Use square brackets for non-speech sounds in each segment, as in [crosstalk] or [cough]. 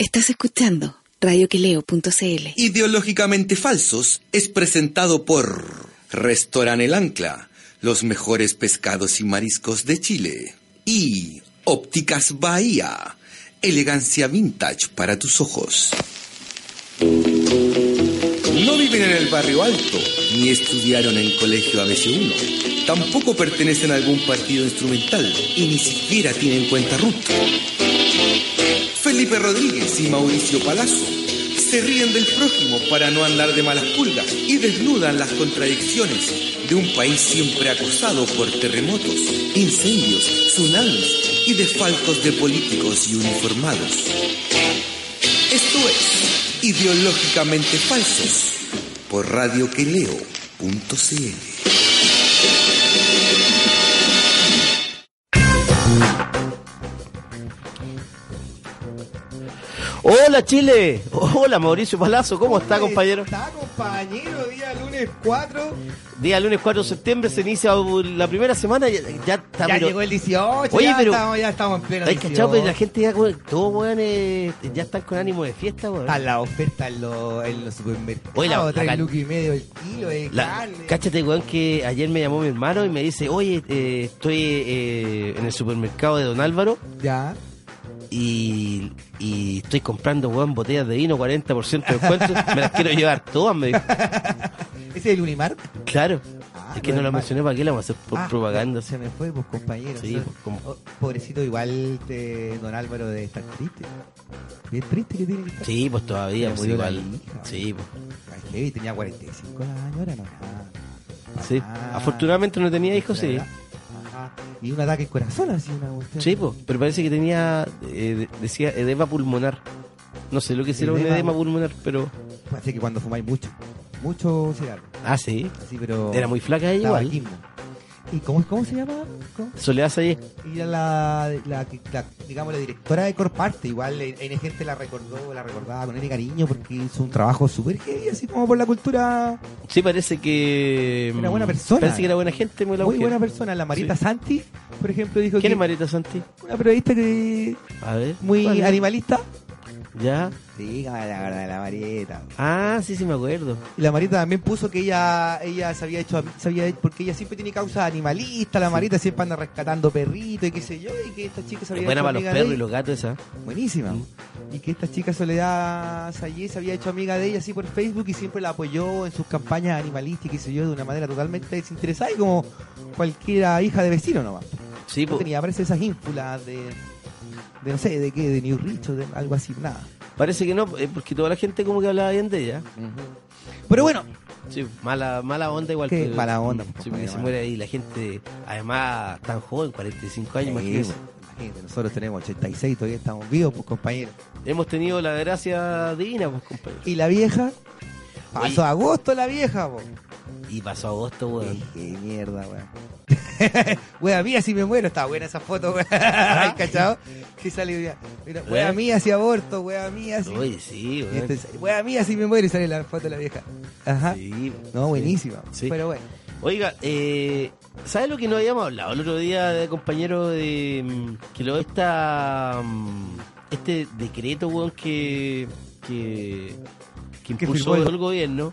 Estás escuchando radioqueleo.cl. Ideológicamente Falsos es presentado por Restaurant El Ancla, los mejores pescados y mariscos de Chile. Y Ópticas Bahía, elegancia vintage para tus ojos. No viven en el barrio alto, ni estudiaron en colegio ABC1. Tampoco pertenecen a algún partido instrumental y ni siquiera tienen cuenta RUT. Felipe Rodríguez y Mauricio Palazzo se ríen del prójimo para no andar de malas pulgas y desnudan las contradicciones de un país siempre acosado por terremotos, incendios, tsunamis y desfalcos de políticos y uniformados. Esto es Ideológicamente Falsos por radioqueleo.cl. Hola Chile, hola Mauricio Palazzo, ¿cómo está compañero? Está compañero, día lunes 4. Día lunes 4 de septiembre se inicia la primera semana, ya, ya está. Ya pero- llegó el 18, Oye, ya, pero- estamos, ya estamos en pleno Ay, 18. cachado, pero la gente ya, todos weón, eh, ya están con ánimo de fiesta, weón. Está la oferta en los, en los supermercados. Oye, la- la lucas y medio el kilo de La- carne. cáchate, weón, que ayer me llamó mi hermano y me dice, oye, eh, estoy eh, en el supermercado de Don Álvaro Ya. Y, y estoy comprando, weón, botellas de vino, 40% de descuento, me las quiero llevar todas, me dijo. [laughs] ¿Ese es el Unimark? Claro, Ah, es que no mar. mencioné, ¿para qué la vamos a hacer por Ah, propaganda? Se me fue, pues, compañero. Sí, pues, como- oh, pobrecito, igual te, don Álvaro de estar triste. Bien triste que tiene que estar. Sí, pues todavía, pues la igual. hija. Sí, pues. Ay, heavy, tenía 45 años, era no nada. Sí. Ah, Afortunadamente no tenía hijos, sí. Y un ataque al corazón, así una cuestión. Sí, pero parece que tenía, eh, de- decía edema pulmonar. No sé lo que será un Edema- pulmonar, pero... Parece que cuando fumáis mucho, mucho cigarro. Ah, sí. Así, pero. Era muy flaca ella igual. tabaquismo. ¿Y cómo, cómo se llama? ¿Cómo? Soledad. Y la, la, la- digamos, la directora de Corparte. Igual eh, N gente la recordó, la recordaba con N cariño porque hizo un trabajo súper heavy, así como por la cultura. Sí, parece que... Era buena mm, persona. Parece que era buena gente, muy, la Muy buena persona. La Marita Sí. Santi, por ejemplo, dijo ¿Quién que es Marita Santi? una periodista que A ver. muy animalista. Ya. Sí, la verdad de la Marita. Ah, sí, sí me acuerdo. Y la Marita también puso que ella ella se había hecho, se había hecho- porque ella siempre tiene causa animalista, la Marita siempre anda rescatando perritos y qué sé yo, y que esta chica se había buena hecho para los amiga perros y los gatos esa. Buenísima. Y que esta chica Soledad Sayé se había hecho amiga de ella así por Facebook y siempre la apoyó en sus campañas animalistas y qué sé yo, de una manera totalmente desinteresada y como cualquiera hija de vecino nomás. Sí, No po. tenía, parece esas ínfulas de, de no sé, de qué, de New Rich o de algo así, nada. parece que no, eh, porque toda la gente como que hablaba bien de ella. Pero bueno, Sí, mala, mala onda igual. Pero- mala onda, Sí, pues, porque se muere ahí la gente, además tan joven, 45 años, Sí, imagínense. pues, imagínate, nosotros tenemos 86, todavía estamos vivos, pues compañeros. Hemos tenido la gracia divina, pues compañero. Y la vieja, Oye. pasó agosto la vieja. Y pasó agosto, weón. Qué mierda, weón. [laughs] wea mía si me muero, está buena esa foto, weón. [laughs] Ay, ¿Cachado? Que sale, mira, mira, wea mía si aborto, wea mía si. Oye, sí, weón. este- wea mía si me muero y sale la foto de la vieja. Ajá. Sí, No, buenísima. Sí. Pero bueno. Oiga, eh, ¿sabes lo que nos habíamos hablado el otro día, de compañero, de mm, que lo esta mm, este decreto, weón, que que, impulsó el- el gobierno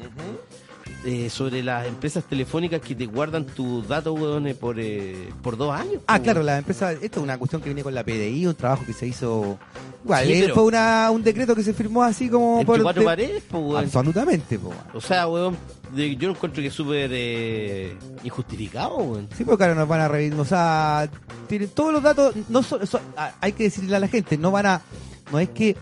eh, sobre las empresas telefónicas que te guardan tus datos, weón, eh, por eh, por dos años. Ah, claro, la empresa, esto es una cuestión que viene con la PDI, un trabajo que se hizo. Igual, Sí, eh, pero- fue una, un decreto que se firmó así como por. cuatro de- paredes, po, weón. Absolutamente, po. O sea, weón, yo encuentro que es súper eh, injustificado, weón. Sí, porque ahora nos van a revisar, o sea, tienen todos los datos, no son- ah, hay que decirle a la gente, no van a, no es que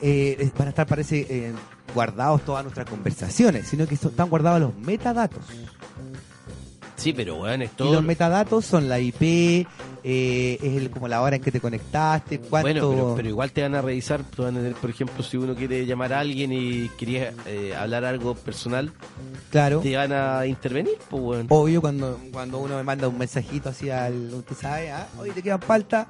eh, van a estar, parece, eh, guardados todas nuestras conversaciones, sino que están guardados los metadatos. Sí, pero weón, es Y los metadatos son la IP, eh, es el- como la hora en que te conectaste, cuánto... Bueno, pero, pero igual te van a revisar, te van a tener, por ejemplo, si uno quiere llamar a alguien y quería eh, hablar algo personal, Claro. te van a intervenir, pues, weón. Obvio, cuando, cuando uno me manda un mensajito así al... Usted sabe, ah, oye, te quedan falta.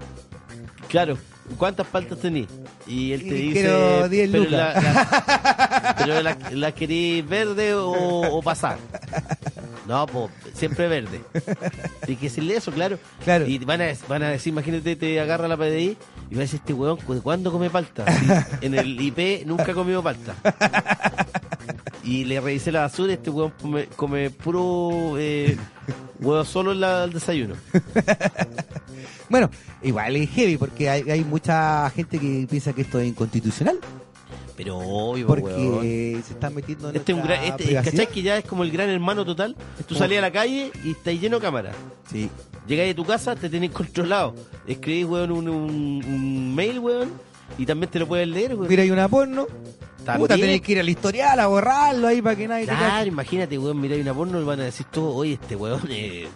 Claro, ¿cuántas paltas tenés? Y él te Y dice, quiero 10 pero lucas. la, la- [laughs] pero la, la querés verde o, o pasar. No, pues siempre verde. Tienes que decirle eso, claro. Claro. Y van a, van a decir, imagínate, te agarra la PDI y va a decir, este weón, ¿de cuándo come palta? En el IP nunca ha comido palta. Y le revisé la basura y este weón come, come puro eh, huevo solo en la- el desayuno. Bueno, igual es heavy porque hay, hay mucha gente que piensa que esto es inconstitucional Pero obvio, weón. porque se están metiendo en Este es un gran, este. ¿cachai? Que ya es como el gran hermano total. Tú salís a la calle y estáis lleno de cámaras. Sí. Llegáis a tu casa, te tenéis controlado. Escribís, weón, un, un- un mail, weón, y también te lo puedes leer, weón. Mira, hay una porno. Puta, También. tenés que ir al historial a borrarlo ahí para que nadie te Claro, imagínate, weón, miráis una porno y van a decir todo, oye, este weón eh,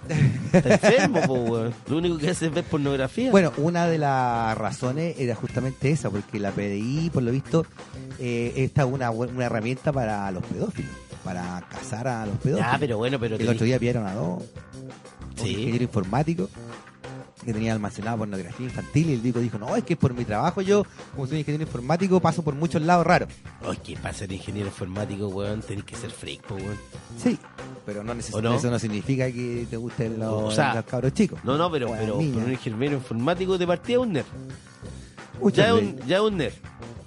está enfermo, po, weón. Lo único que hace es ver pornografía. Bueno, una de las razones era justamente esa, porque la PDI, por lo visto, eh, esta es una, una herramienta para los pedófilos, para cazar a los pedófilos. ya, pero bueno, pero El tenés- otro día pillaron a dos, un Sí. ingeniero informático que tenía almacenada pornografía infantil y el tipo dijo, no, es que por mi trabajo yo, como soy ingeniero informático, paso por muchos lados raros. Oye, que para ser ingeniero informático, weón, tenés que ser freak, po, weón. Sí, pero no ¿O necesariamente no? eso no significa que te gusten los, O sea, los cabros chicos. No, no, pero, pero, niñas. pero un ingeniero informático de partida es un nerd. Muchas Ya es veces. un, ya es un nerd.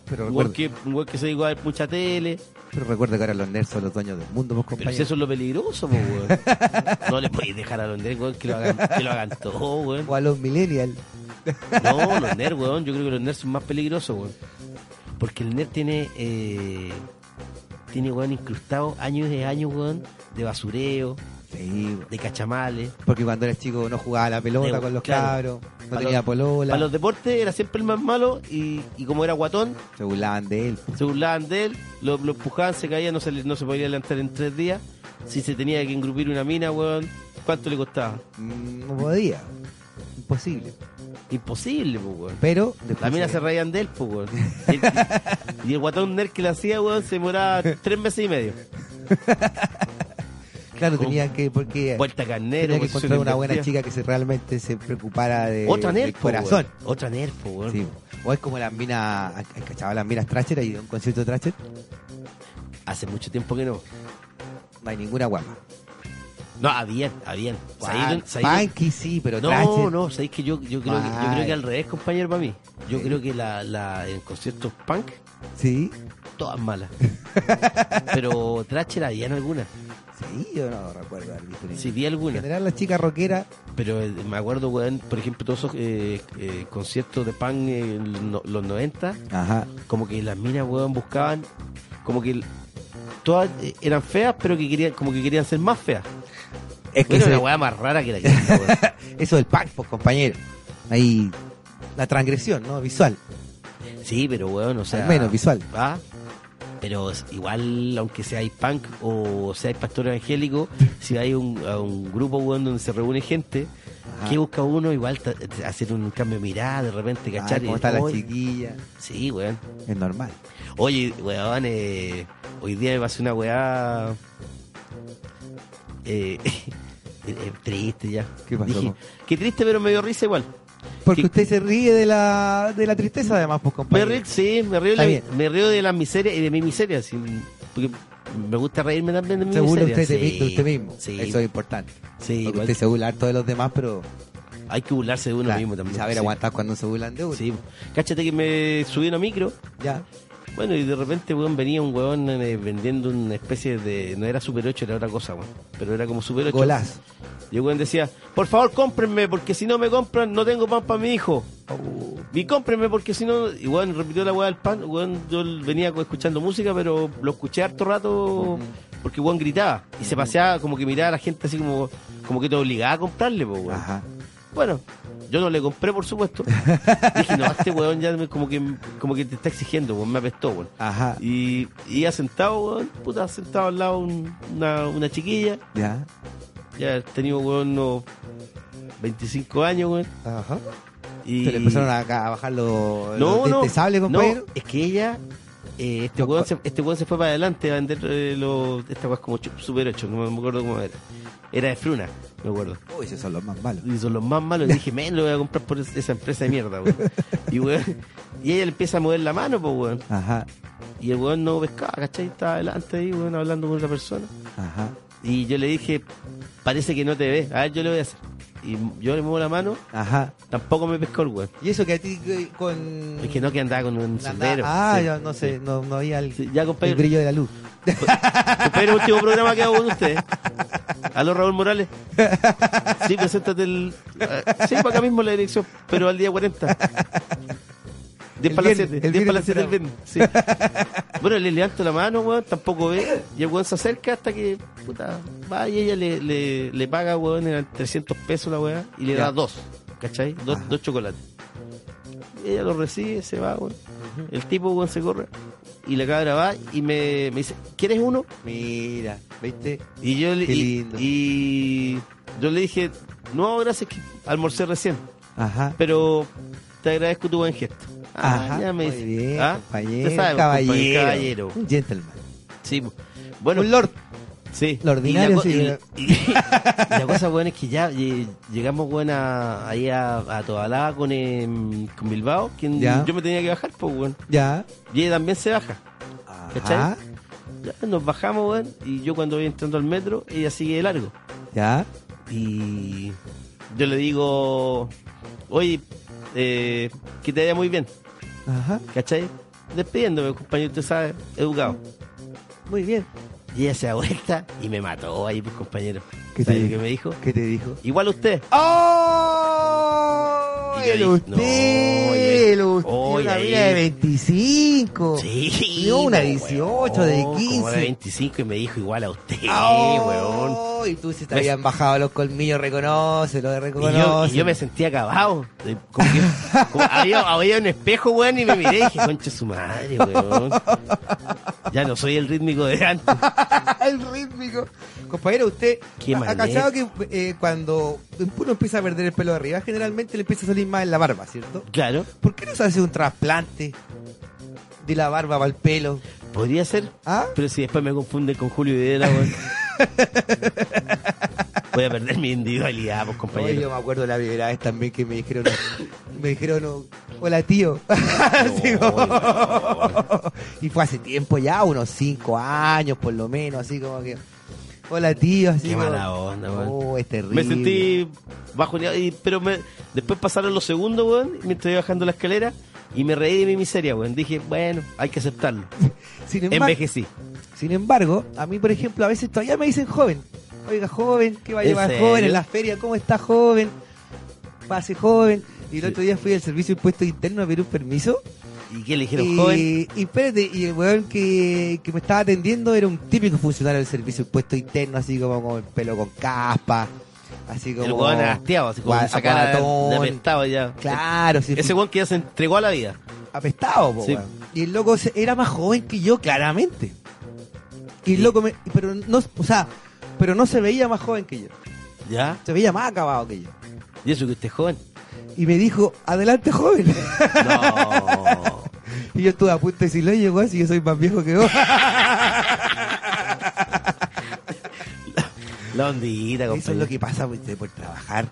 Pero recuerda, que, se dedica a ver mucha tele. Pero recuerda que ahora los nerds son los dueños del mundo, vos Pero si compañeros. eso es lo peligroso, weón. No le podéis dejar a los nerds, weón, que lo hagan, que lo hagan todo, weón. O a los millennials. No, los nerds, weón. Yo creo que los nerds son más peligrosos, weón. Porque el nerd tiene, eh, tiene, weón, incrustado años de años, weón, de basureo, Sí, de cachamales. porque cuando eres chico no jugaba a la pelota De- con los claro. cabros, no tenía los- polola, Para los deportes era siempre el más malo y, y como era guatón, se burlaban de él. se burlaban de él, lo, lo empujaban, se caía, no se, no se podía levantar en tres días. Si se tenía que engrupir una mina, weón, ¿cuánto le costaba? Mm, No podía, imposible. Imposible, pues, weón. Pero después La mina se- se reían de él, pues, weón. [laughs] Y el, y el guatón nerd que le hacía, weón, se demoraba tres meses y medio. [laughs] Claro, ¿Cómo? tenían que, porque Vuelta carnero, tenía que posición encontrar una buena chica que se realmente se preocupara de, Otra del corazón. Otra po, weón. Sí. O es como las minas, ¿cachaba las minas Thrasher? ¿Hay un concierto de Thrasher? Hace mucho tiempo que no. No hay ninguna guapa. No, habían, habían. Saído- Punky sí, pero No, Thrasher... no, sabéis que yo, yo, creo que, yo creo que al revés, compañero, para mí. Yo Sí. creo que la, la, en conciertos punk, Sí, todas malas. Pero Thrasher habían algunas. Sí, yo no recuerdo haber visto ninguna. Sí, vi En algunas. general las chicas rockeras, Pero eh, me acuerdo, weón, por ejemplo, todos esos eh, eh, conciertos de punk en lo- los 90, ajá, como que las minas, weón, buscaban, como que todas eran feas, pero que querían, como que querían ser más feas. es que Era ese- una weá más rara que la que weón. [laughs] eso del punk, pues compañero. Ahí, la transgresión, ¿no? Visual, Sí, pero weón, o sea. al menos visual. ¿Ah? Pero igual, aunque seáis punk o seáis pastor evangélico, si hay un, a un grupo donde se reúne gente, Ajá. ¿qué busca uno? Igual hacer un cambio de mirada, de repente, ¿cachar? ¿Cómo Y, está la chiquilla? Sí, weón. Es normal. Oye, weón, eh, hoy día me pasó una weá. Eh, [laughs] eh, triste ya. ¿Qué pasó, Dije, qué triste, pero me dio risa igual. Porque ¿Qué- usted se ríe de la, de la tristeza, además, pues Me compañero. río, sí, me río, bien. me río de las miserias y de mi miseria. sí, porque me gusta reírme también de mi miseria. usted de, sí, usted mismo. Sí, Eso es importante. sí, Porque usted se burla harto de los demás, pero hay que burlarse de uno claro, mismo también. saber sí. aguantar cuando se burlan de uno. Sí, cáchate que me subí a una micro. Ya. Bueno, y de repente, weón, venía un weón eh, vendiendo una especie de. No era Super 8, era otra cosa, weón. Pero era como Super 8. Golazo. Y el weón decía: Por favor, cómprenme, porque si no me compran, no tengo pan para mi hijo. Y cómprenme, porque si no. Y weón, repitió la weá del pan. Weón, yo venía escuchando música, pero lo escuché harto rato. Porque weón gritaba. Y se paseaba como que miraba a la gente así como, como que te obligaba a comprarle, pues, weón. Ajá. Bueno, yo no le compré, por supuesto. [laughs] Dije, no, este weón ya me- como que, como que te está exigiendo, weón, me apestó, weón. Ajá. Y, y ya sentado, weón, puta, sentado al lado un- una, una chiquilla. Ya. Ya he tenido, weón, unos 25 años, weón. Ajá. Y... Se le empezaron a, a bajar los, No, los no. No, compañero. es que ella, eh, este weón se, este weón se fue para adelante a vender eh, los, esta es como Super 8, no me acuerdo cómo era. Era de Fruna, me acuerdo. Uy, esos son los más malos. Y son los más malos. Y dije, men, lo voy a comprar por es- esa empresa de mierda, weón. Y weón, y ella le empieza a mover la mano, pues weón. Ajá, Y el weón no pescaba, ¿cachai? Estaba adelante ahí, weón, hablando con otra persona. ajá, Y yo le dije, parece que no te ve. A ver, yo le voy a hacer. Y yo le muevo la mano, ajá. tampoco me pescó el weón. Y eso que a ti eh, con... Es que no que andaba con un Andaba- sombrero. Ah, Sí. yo no sé, no, no había el, Sí, ya, el compadre. brillo de la luz. Compadre, [laughs] último programa que hago con ustedes. Aló, Raúl Morales. Sí, preséntate el. eh, Sí, para acá mismo la dirección, pero al día 40. 10 El para las viernes, 7. el 10 para las 7 del viernes. Sí. [laughs] Bueno, le levanto la mano, weón, tampoco ve. Y el weón se acerca hasta que, puta, va y ella le, le, le paga, weón, eran 300 pesos la weá, y le Ya. da dos, ¿cachai? Dos, Ajá. dos chocolates. Y ella lo recibe, se va, weón. El tipo, weón, se corre. Y la cabra va y me, me dice, ¿quieres uno? Mira, ¿viste? Y yo le, Qué y, y yo le dije, no, gracias, que almorcé recién, Ajá. pero te agradezco tu buen gesto. Ah, Ajá, ya me muy dice. bien, ¿Ah? compañero, caballero, un gentleman. Sí, bueno, un lord. sí. lo ordinario, Y la, co- sí, y- pero- y- [laughs] y la cosa, buena es que ya llegamos, buena ahí a, a Tobalá con, em, con Bilbao, quien Ya. yo me tenía que bajar, pues, bueno. Ya. Y ella también se baja. ¿Cachai? Ya nos bajamos, weón, y yo cuando voy entrando al metro, ella sigue de largo. Ya. Y yo le digo, oye, eh, que te vaya muy bien, Ajá. ¿cachai? Despidiéndome, compañero, usted sabe, educado. Muy bien. Y ella se da vuelta y me mató ahí, pues, compañero. ¿Qué te ¿Sabes dijo? qué me dijo? ¿Qué te dijo? Igual usted. ¡Oh! Y yo El dije, usted, no, el usted, una vida de 25. Sí. Una po, 18 de weón, 15. Como de 25 y me dijo igual a usted, ¡Oh! weón. Y tú si te Me- habían bajado los colmillos, reconoce, lo de Y yo, reconoce. y yo me sentía acabado. De- Como que como había, había un espejo, weón, y me miré y dije, concha su madre, weón. Ya no soy el rítmico de antes. [laughs] el rítmico. Compañero, usted Qué ha, cachado que eh, cuando uno empieza a perder el pelo de arriba, generalmente le empieza a salir más en la barba, ¿cierto? Claro, ¿Por qué no se hace un trasplante de la barba para el pelo? podría ser. ¿Ah? Pero si después me confunden con Julio Videla, weón. [laughs] Voy a perder mi individualidad, pues, Oye, compañero. yo me acuerdo la primera vez también que me dijeron, me dijeron, hola tío. [laughs] Así como- [laughs] y fue hace tiempo ya, unos cinco años por lo menos, así como que, hola tío, así Qué como, mala onda, weón. Oh, es terrible. Me sentí bajo y, pero me, después pasaron los segundos, weón, mientras iba bajando la escalera y me reí de mi miseria, weón. Dije, bueno, hay que aceptarlo. [laughs] Sin embargo, Envejecí. sin embargo, a mí, por ejemplo, a veces todavía me dicen joven. Oiga, joven, ¿qué va a ¿En llevar serio? joven en la feria? ¿Cómo está joven? Pase joven. Y el otro día fui al servicio de impuestos internos a pedir un permiso. ¿Y qué le dijeron, y, joven? y espérate, y el weón que, que me estaba atendiendo era un típico funcionario del servicio de impuestos internos, así como con el pelo con caspa, así como... El weón hastiado, así como cara de apestado ya. Claro, sí, Ese weón que ya se entregó a la vida. apestado, po, Sí. weón. Y el loco era más joven que yo, claramente. Y el loco me, pero no, o sea, pero no se veía más joven que yo. ¿Ya? Se veía más acabado que yo. ¿Y eso que usted es joven? Y me dijo, adelante joven. No. [laughs] y yo estuve a punto de decirle, oye, weón, si yo soy más viejo que vos. [laughs] La ondita, Eso es lo que pasa pues, de por trabajar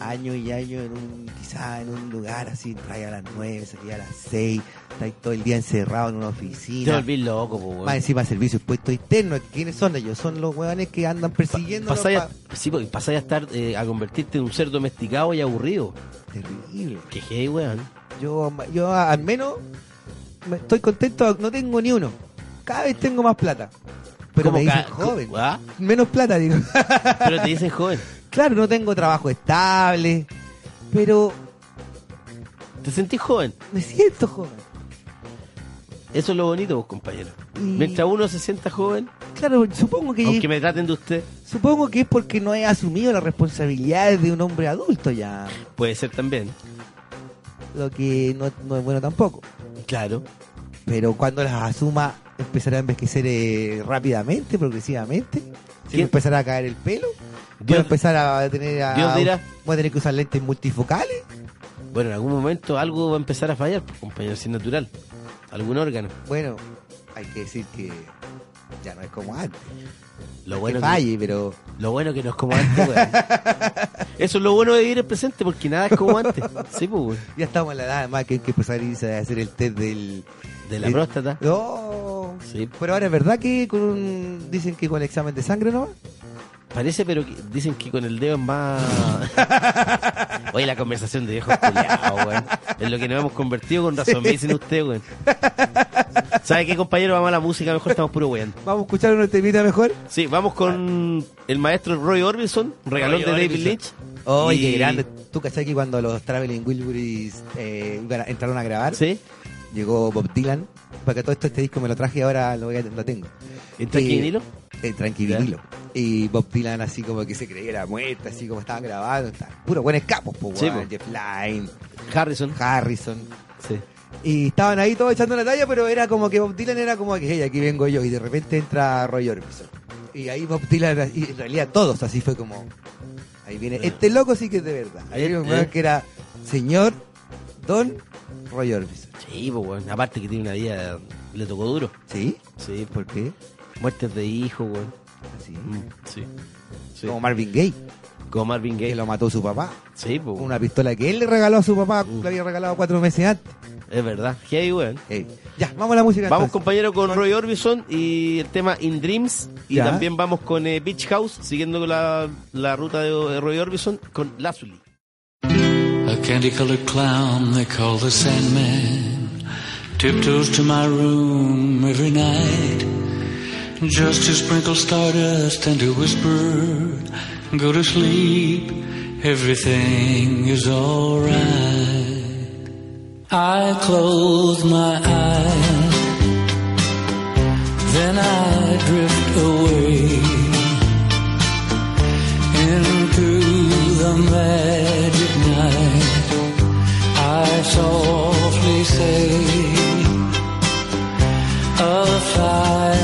años y años en un, quizá en un lugar así, trae a las 9, salía a las 6, estáis todo el día encerrado en una Te oficina. volví loco, po, weón. Más encima servicio impuesto interno, ¿quiénes son ellos? Son los huevones que andan persiguiendo. Pasáis a, sí, porque pasáis a estar, eh, a convertirte en un ser domesticado y aburrido. Terrible. Que hey, weón. Yo, yo al menos me- estoy contento, no tengo ni uno. Cada vez tengo más plata. Pero ¿Cómo me dicen joven. ¿Ah? Menos plata, digo. [laughs] Pero te dicen joven. claro, no tengo trabajo estable, pero Te sentís joven. me siento joven. Eso es lo bonito, vos, compañero. Y- Mientras uno se sienta joven, Claro, supongo que aunque me traten de usted, supongo que es porque no he asumido las responsabilidades de un hombre adulto ya, puede ser también. lo que no, no es bueno tampoco. Claro. Pero cuando las asuma empezará a envejecer eh, rápidamente, progresivamente. Se me ¿Quién? empezará a caer el pelo. Voy a empezar a tener a, Dios dirá. voy a tener que usar lentes multifocales. Bueno, en algún momento algo va a empezar a fallar, pues, compañero, si es natural. Algún órgano. Bueno, hay que decir que ya no es como antes. Lo que bueno que, falle, pero lo bueno que no es como antes, weón. [laughs] Eso es lo bueno de vivir el presente, porque nada es como antes. Sí, pues, weón. ya estamos en la edad además que hay que empezar a irse a hacer el test del De la próstata. No. Sí. Pero ahora es verdad que con un- dicen que con el examen de sangre no Parece, pero que- dicen que con el dedo es más. [laughs] Oye, la conversación de viejos culiados, weón. En lo que nos hemos convertido con razón, me dicen ustedes, weón. ¿Sabe qué, compañero? Vamos a la música, mejor estamos puro weón. Vamos a escuchar una temita mejor. Sí, vamos con el maestro Roy Orbison, regalón Roy de David Orbison. Lynch. Oye, Y- qué grande. ¿Tú cachai que cuando los Traveling Wilburys eh, entraron a grabar, Sí, llegó Bob Dylan? Para que todo esto, este disco me lo traje y ahora lo, voy a- lo tengo. en Tranqui Y- vinilo. [laughs] Tranquililo. Y Bob Dylan así como que se creyera muerta, así como estaban grabando. Puro buenos capos, po, Sí, po. Jeff Lynne, Harrison. Harrison. Sí. Y estaban ahí todos echando la talla, pero era como que Bob Dylan era como que, hey, aquí vengo yo. Y de repente entra Roy Orbison. Y ahí Bob Dylan, y en realidad todos así fue como, ahí viene, este loco sí que es de verdad. Ahí Eh, weón que era señor Don Roy Orbison. Sí, pues, weón. Aparte que tiene una vida, le tocó duro. ¿Sí? Sí, ¿Por qué? Muertes de hijos, weón. Así. Mm, Sí. Sí. Como Marvin Gaye, Como Marvin que Gaye. lo mató su papá. Sí, pues. Una pistola que él le regaló a su papá, Mm. le había regalado cuatro meses antes. Es verdad. Hey, weón. Ey, Ya, vamos a la música. Vamos, entonces. compañero, con Roy Orbison y el tema In Dreams. Y Ya. también vamos con eh, Beach House, siguiendo con la, la ruta de, de Roy Orbison, con Lazuli. A candy colored clown they call the Sandman tiptoes to my room every night just to sprinkle stardust and to whisper, Go to sleep, everything is alright. I close my eyes, then I drift away into the magic night. I softly say a silent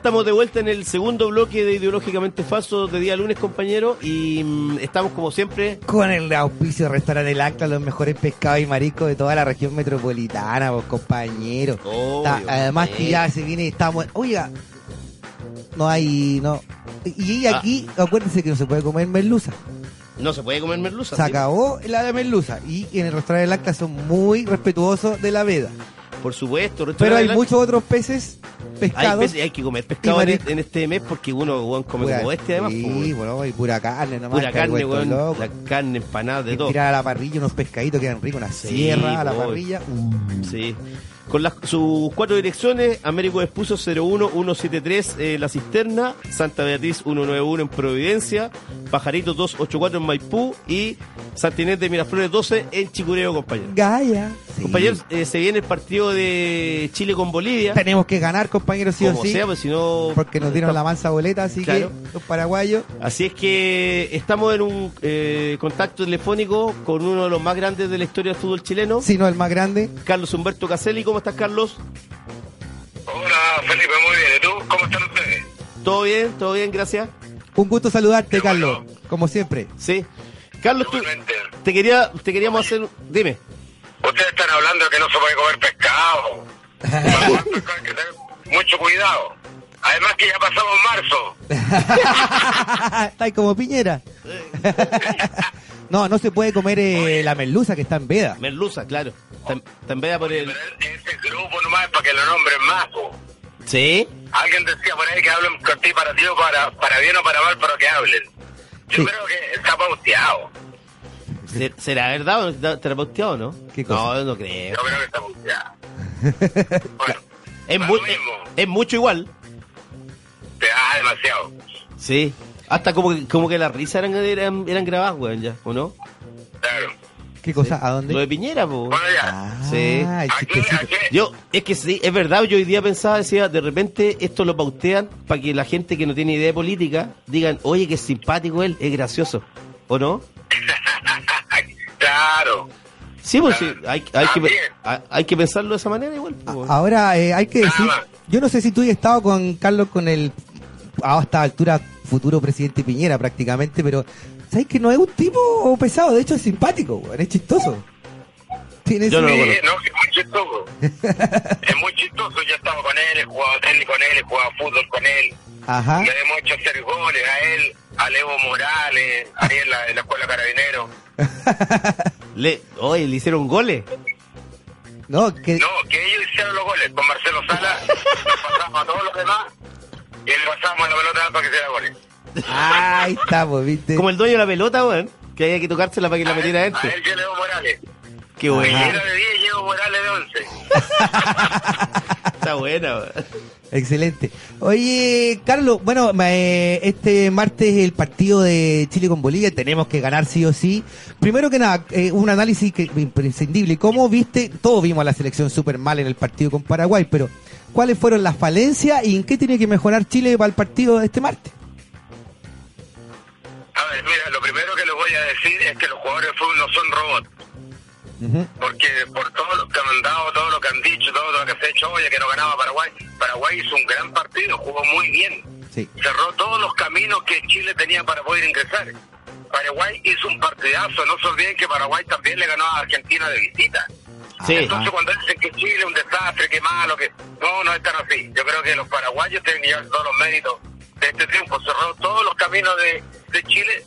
estamos de vuelta en el segundo bloque de Ideológicamente Falso de día lunes, compañero, y mm, estamos como siempre. Con el auspicio de Restaurante El Acta, los mejores pescados y mariscos de toda la región metropolitana, vos, compañero. Obvio, Está- además que ya se viene, estamos... Oiga, no hay... no Y Ah. aquí, acuérdense que no se puede comer merluza. No se puede comer merluza. Se ¿sí? acabó la de merluza. Y en el Restaurante El Acta son muy respetuosos de la veda. Por supuesto. Pero hay muchos otros peces, Hay, pescados... peces- hay que comer pescado en, marisco. en este mes porque uno weón, come pura- como este además. Sí, pues, bueno, y pura carne nomás. Pura hay carne, weón. loco. La carne empanada de Y todo. tirar a la parrilla unos pescaditos que quedan ricos, una Sí, sierra a la parrilla. Sí. Con las, sus cuatro direcciones, Américo Espuso 01173 eh, La Cisterna, Santa Beatriz 191 en Providencia, Pajarito 284 en Maipú y Santinés de Miraflores 12 en Chicureo, compañero. Gaya. Sí. Compañeros, eh, se viene el partido de Chile con Bolivia. Tenemos que ganar, compañeros, sí como o sí. sea, pues si no... porque nos dieron la mansa boleta, así Claro. que los paraguayos. Así es que estamos en un eh, contacto telefónico con uno de los más grandes de la historia del fútbol chileno, Si no el más grande. Carlos Humberto Caselli. ¿Cómo estás, Carlos? Hola Felipe, muy bien. ¿Y tú? ¿Cómo están ustedes? ¿Todo bien? ¿Todo bien? Gracias. Un gusto saludarte, Qué Carlos. bueno. Como siempre. Sí. Carlos, tú- te quería te queríamos hacer... Dime. Ustedes están hablando de que no se puede comer pescado. Para comer pescado hay que tener mucho cuidado. Además que ya pasamos marzo. [laughs] Está ahí como piñera. [laughs] no, no se puede comer eh, la merluza que está en veda. Merluza, claro. Tam- También por el... Ese grupo nomás es para que lo nombren más. po. Sí. Alguien decía por ahí que hablen corporativo para, para bien o para mal, pero que hablen. Yo Sí. creo que está pauteado. Se- ¿Será verdad o no? ¿Está terapeuteado o no? ¿Qué cosa? No, no creo. Yo creo que está pauteado. [laughs] Bueno, Es, mu- lo mismo. es mucho igual. te da demasiado. Sí. Hasta como que, como que las risas eran, eran, eran grabadas, weón, ya, ¿o no? Claro. ¿Qué cosa? ¿A dónde? Lo de Piñera, po. Bueno, ya. Ah, Sí. Aquí, aquí, Yo, es que sí, es verdad, yo hoy día pensaba, decía, de repente esto lo pautean para que la gente que no tiene idea de política digan, oye, que es simpático él, es gracioso, ¿o no? [laughs] claro. Sí, pues sí, hay, hay, que, hay, que pensarlo de esa manera igual. po, weón. Ahora eh, hay que decir, Nada. yo no sé si tú has estado con Carlos con el a esta altura futuro presidente Piñera prácticamente, pero sabes que no es un tipo pesado, de hecho es simpático, es chistoso. Tiene Yo no lo Sí, no, es muy chistoso. [laughs] es muy chistoso. Yo he estado con él, he jugado tenis con él, he jugado fútbol con él. Ajá. Le hemos hecho hacer goles a él, a Levo Morales, ahí en la, en la escuela carabinero. [laughs] Le, oye, le hicieron goles. No, que No, que ellos hicieron los goles. Con Marcelo Sala nos pasamos a todos los demás y le pasamos la pelota para que hiciera goles. ahí estamos, ¿viste? Como el dueño de la pelota, weón, que había que tocársela para que la A metiera él, a él yo Levo Morales. Qué. Piñera de 10 y Evo Morales de 11. [laughs] Está buena, weón. Excelente. Oye, Carlos, bueno, eh, este martes el partido de Chile con Bolivia tenemos que ganar sí o sí. Primero que nada, eh, un análisis que, imprescindible. ¿Cómo viste? Todos vimos a la selección súper mal en el partido con Paraguay, pero ¿cuáles fueron las falencias y en qué tiene que mejorar Chile para el partido de este martes? A ver, mira, lo primero que les voy a decir es que los jugadores de fútbol no son robots. Porque por todo lo que han dado, todo lo que han dicho, todo lo que se ha hecho, oye, que no ganaba Paraguay. Paraguay hizo un gran partido, jugó muy bien. Sí. Cerró todos los caminos que Chile tenía para poder ingresar. Paraguay hizo un partidazo, no se olviden que Paraguay también le ganó a Argentina de visita. Sí. Entonces cuando dicen que Chile es un desastre, que malo, que... No, no es tan así. Yo creo que los paraguayos tienen que llevar todos los méritos de este triunfo. Cerró todos los caminos de, de Chile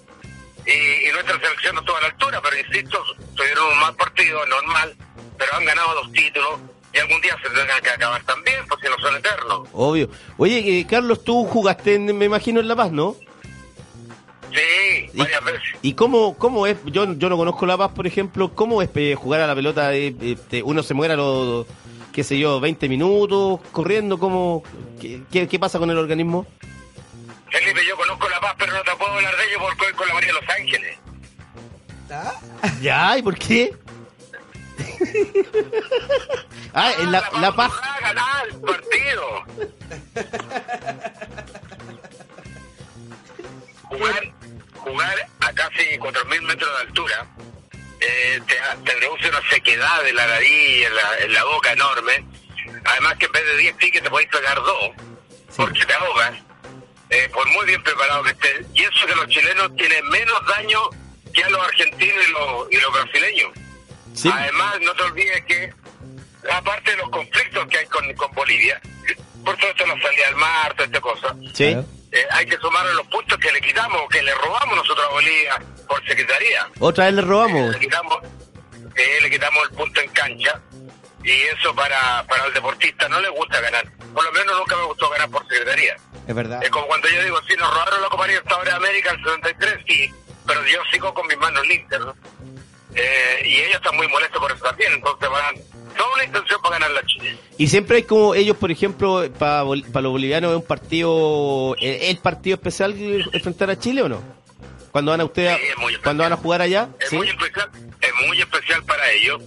y, y nuestra selección no estuvo a la altura, pero insisto, tuvieron un mal partido, normal, pero han ganado dos títulos y algún día se tendrán que acabar también, porque no son eternos. Obvio. Oye, eh, Carlos, tú jugaste, en- me imagino, en La Paz, ¿no? Sí, ¿Y, varias veces. y cómo, cómo es? Yo, yo no conozco La Paz, por ejemplo. ¿Cómo es eh, jugar a la pelota? eh, este, uno se muere a los, qué sé yo, 20 minutos corriendo. ¿Cómo, qué, qué- qué pasa con el organismo? Felipe, yo conozco La Paz, pero no te puedo hablar de ello porque voy con la María de Los Ángeles. Ya, ¿y por qué? [laughs] ah, en la, Ah, la Paz. va a ganar el partido. [laughs] jugar, jugar a casi 4.000 metros de altura eh, te, te produce una sequedad de la nariz en la, en la boca enorme. además que en vez de 10 piques te podéis pegar dos, porque te ahogas, eh, por muy bien preparado que estés. Y eso que los chilenos tienen menos daño que a los argentinos y los, y los brasileños. Sí. Además, no te olvides que, aparte de los conflictos que hay con, con Bolivia, por todo esto la salida al mar, toda esta cosa, Sí. Eh, hay que sumar los puntos que le quitamos, que le robamos nosotros a Bolivia por secretaría. Otra vez le robamos. Le quitamos, eh, le quitamos el punto en cancha y eso para, para el deportista no le gusta ganar. Por lo menos nunca me gustó ganar por secretaría. Es verdad. Es como cuando yo digo, sí, nos robaron la Copa Libertadores de América en el 73, sí, pero yo sigo con mis manos limpias, ¿no? Eh, y ellos están muy molestos por eso también, entonces van toda una intención para ganar la Chile. Y siempre hay como ellos, por ejemplo, para los bolivianos es un partido, el partido especial enfrentar a Chile o no? Cuando van a ustedes, Sí, cuando van a jugar allá, Es ¿sí? muy especial, es muy especial para ellos,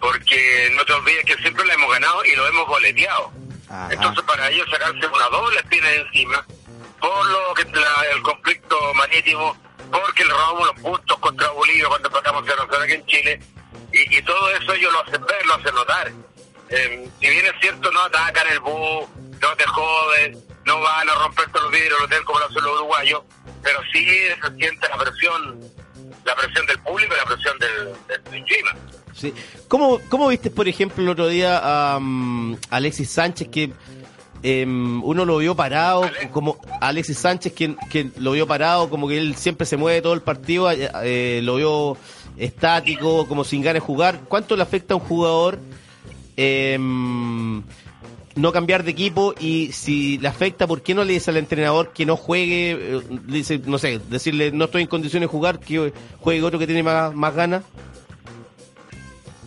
porque no te olvides que siempre la hemos ganado y lo hemos boleteado. Ajá. Entonces para ellos sacarse una doble espina encima, por lo que la- el conflicto marítimo, porque le robamos los puntos contra Bolivia cuando empatamos 0-0 aquí en Chile, y, y todo eso ellos lo hacen ver, lo hacen notar. Eh, si bien es cierto, no atacan el bus, no te joden, no van a romperte los vidrios del hotel como lo hacen los uruguayos, pero sí se siente la presión, la presión del público y la presión del, del, clima. Sí. ¿Cómo, ¿Cómo viste, por ejemplo, el otro día a um, Alexis Sánchez, que em, uno lo vio parado, como Alexis Sánchez, que, que lo vio parado, como que él siempre se mueve todo el partido, eh, eh, lo vio estático, como sin ganas de jugar? ¿Cuánto le afecta a un jugador em, no cambiar de equipo? Y si le afecta, ¿por qué no le dice al entrenador que no juegue? eh, le dice, no sé, decirle, no estoy en condiciones de jugar, que juegue otro que tiene más, más ganas.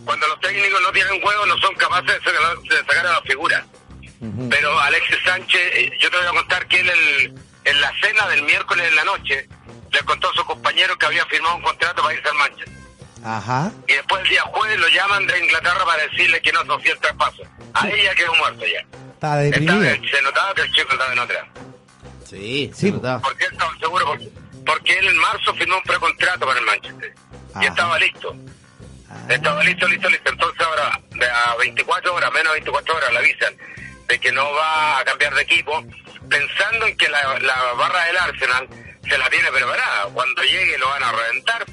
cuando los técnicos no tienen juego no son capaces de sacar, de sacar a la figura. Pero Alexis Sánchez, eh, yo te voy a contar que él el- en la cena del miércoles en la noche le contó a su compañero que había firmado un contrato para irse al Manchester. Ajá. Y después el día jueves lo llaman de Inglaterra para decirle que no hacía el traspaso. A ella quedó muerto ya. Estaba deprimido. Estaba- se notaba que el chico estaba en otra. Sí, Sí, se notaba. ¿Por qué estaba seguro? Porque, porque él en marzo firmó un precontrato para el Manchester. Ajá. Y estaba listo. Ah. Estaba listo, listo, listo. Entonces ahora, a 24 horas, menos de 24 horas, le avisan de que no va a cambiar de equipo, pensando en que la, la barra del Arsenal se la tiene preparada. Cuando llegue lo van a reventar.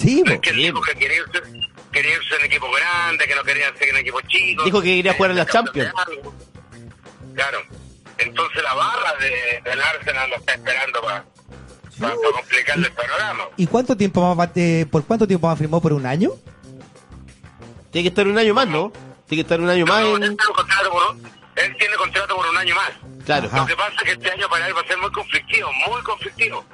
Sí, No po. es que dijo que quería irse, quería irse en equipo grande, que no quería irse en equipo chico. Dijo que quería jugar en la Champions. Claro. Entonces la barra de, del Arsenal lo está esperando para complicarle el panorama. ¿Y cuánto tiempo más va- eh, por cuánto tiempo más firmó? ¿Por un año? Tiene que estar un año más, ¿no? Tiene que estar un año más No, en... él, tiene contrato por, un- él tiene contrato por un año más. Claro. Ajá. Lo que pasa es que este año para él va a ser muy conflictivo, muy conflictivo.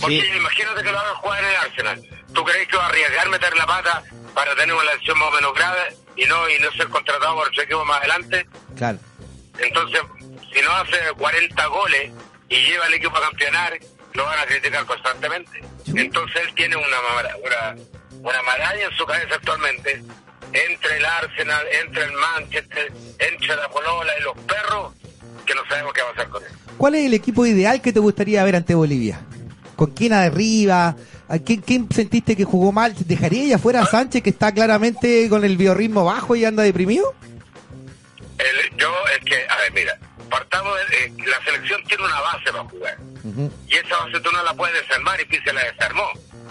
Porque Sí. imagínate que lo haga jugar en el Arsenal. ¿Tú crees que va a arriesgar meter la pata para tener una lesión más o menos grave y no y no ser contratado por su equipo más adelante? Claro. Entonces, si no hace 40 goles y lleva al equipo a campeonar, lo van a criticar constantemente. Entonces él tiene una, una, una maraña en su cabeza actualmente entre el Arsenal, entre el Manchester, entre la Polola y los perros, que no sabemos qué va a pasar con él. ¿Cuál es el equipo ideal que te gustaría ver ante Bolivia? ¿Con quién arriba? ¿A quién, quién sentiste que jugó mal? ¿Dejaría ella fuera a Sánchez que está claramente con el biorritmo bajo y anda deprimido? El- yo, es que, a ver, mira, partamos de, eh, la selección tiene una base para jugar. Y esa base tú no la puedes desarmar y Pizzi la desarmó.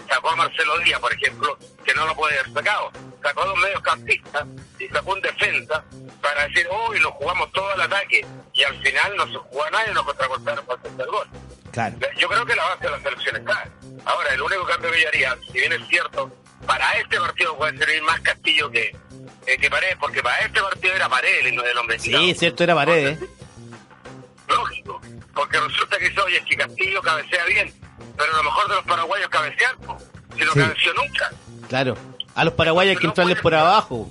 Sacó a Marcelo Díaz, por ejemplo, que no lo puede haber sacado. Sacó a dos mediocampistas y sacó un defensa para decir, uy, lo jugamos todo al ataque. Y al final no se jugó a nadie, nos contracortaron para hacer el gol. Claro. Yo creo que la base de la selección está. Ahora, el único cambio que yo haría, si bien es cierto, para este partido puede servir más Castillo que, eh, que Paredes, porque para este partido era Paredes no el hombre Sí, cierto, era Paredes. Lógico, porque resulta que oye, es que Castillo cabecea bien, pero lo mejor de los paraguayos cabecear, po, si no Sí. cabeció nunca. Claro. A los paraguayos hay que entrarles por abajo.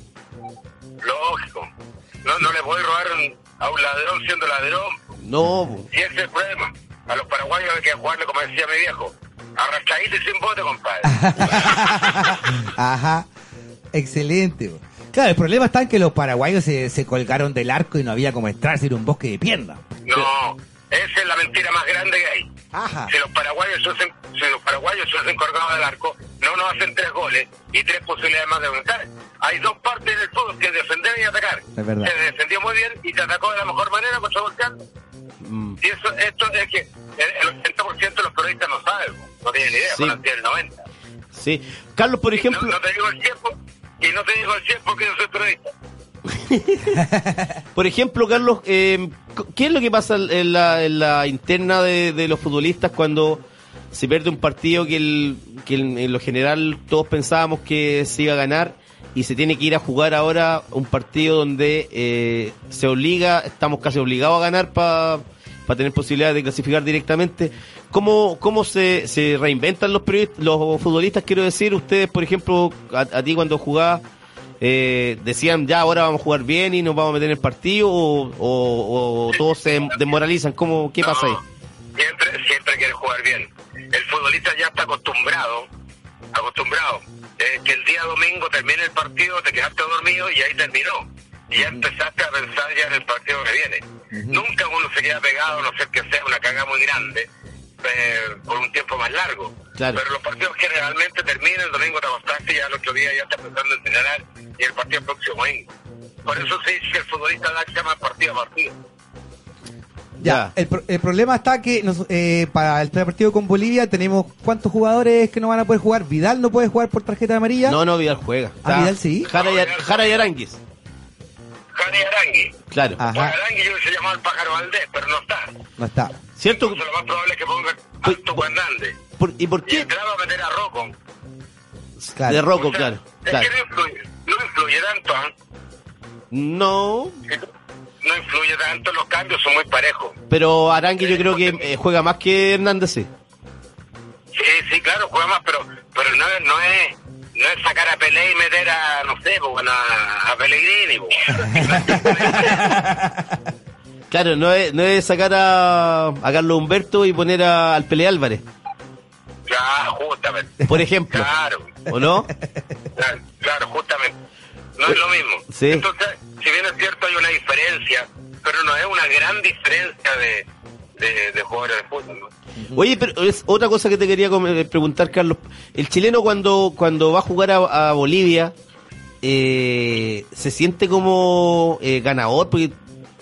Lógico. No, no le voy a robar un- a un ladrón siendo ladrón. No, po. Y ese es el problema. A los paraguayos hay que jugarle, como decía mi viejo, arrastradito y sin bote, compadre. [laughs] Ajá. Excelente. Claro, el problema está en que los paraguayos se, se colgaron del arco y no había como entrar, era un bosque de piernas. No, esa es la mentira más grande que hay. Ajá. Si los paraguayos se hubiesen, si los paraguayos se hubiesen colgado del arco, no nos hacen tres goles y tres posibilidades más de aumentar. Hay dos partes del fútbol que es defender y atacar. Es verdad. Se defendió muy bien y se atacó de la mejor manera contra Volcán. Mm. Y eso, esto es que el, el 80% de los periodistas no saben, no tienen idea, Sí. tienen el 90%. Sí. Carlos, por ejemplo... No, no te digo el 100 por- y no te digo el 100 porque yo soy periodista. [laughs] Por ejemplo, Carlos, eh, ¿qué es lo que pasa en la, en la interna de, de los futbolistas cuando se pierde un partido que, el, que el- en lo general todos pensábamos que se iba a ganar y se tiene que ir a jugar ahora un partido donde eh, se obliga, estamos casi obligados a ganar para tener posibilidades de clasificar directamente? ¿Cómo, cómo se, se reinventan los, periodistas, los futbolistas? Quiero decir, ustedes, por ejemplo, a, a ti cuando jugabas eh, decían ya ahora vamos a jugar bien y nos vamos a meter en el partido o, o- o todos se desmoralizan ¿Cómo, ¿qué pasa ahí? No, Siempre, siempre quiere jugar bien. El futbolista ya está acostumbrado, acostumbrado, eh, que el día domingo termine el partido, te quedaste dormido y ahí terminó. Y ya empezaste a pensar ya en el partido que viene. Nunca uno se queda pegado, a no ser que sea una caga muy grande, eh, por un tiempo más largo. Claro. Pero los partidos generalmente terminan, el domingo te acostaste y ya el otro día ya estás pensando en entrenar y el partido el próximo domingo. Por eso se dice que el futbolista da examen partido a partido. Ya, el, pro- el problema está que nos- eh, para el partido con Bolivia tenemos cuántos jugadores que no van a poder jugar. Vidal no puede jugar por tarjeta amarilla. No, no, Vidal juega. Ah, Vidal sí. Jara y, Jara y Aranguis. Jani Arangui. Claro. Ajá. Arangui yo se llamaba el pájaro Valdés, pero no está. No está. ¿Cierto? Entonces lo más probable es que ponga Alto Hernández. Por- ¿Y por Y qué? entraba a meter a Rocco. Claro. De Rocco, O sea, claro. Es claro. que no influye, no influye tanto, ¿ah? No, No influye tanto, los cambios son muy parejos. pero Arangui yo creo que eh, juega más que Hernández, sí. Sí, sí, claro, juega más, pero pero no, es- no es no es sacar a Pelé y meter a, no sé, pues, bueno, a, a Pellegrini. pues. [laughs] Claro, no es, no es sacar a, a Carlos Humberto y poner a- al Pele Álvarez, Claro, justamente. por ejemplo. Claro, ¿O no? claro, claro, justamente. No es lo mismo. Sí. Entonces, si bien es cierto, hay una diferencia, pero no es una gran diferencia de, de, de jugadores de fútbol. ¿no? Oye, pero es otra cosa que te quería eh, preguntar, Carlos. El chileno cuando, cuando va a jugar a, a Bolivia, eh, se siente como eh, ganador, porque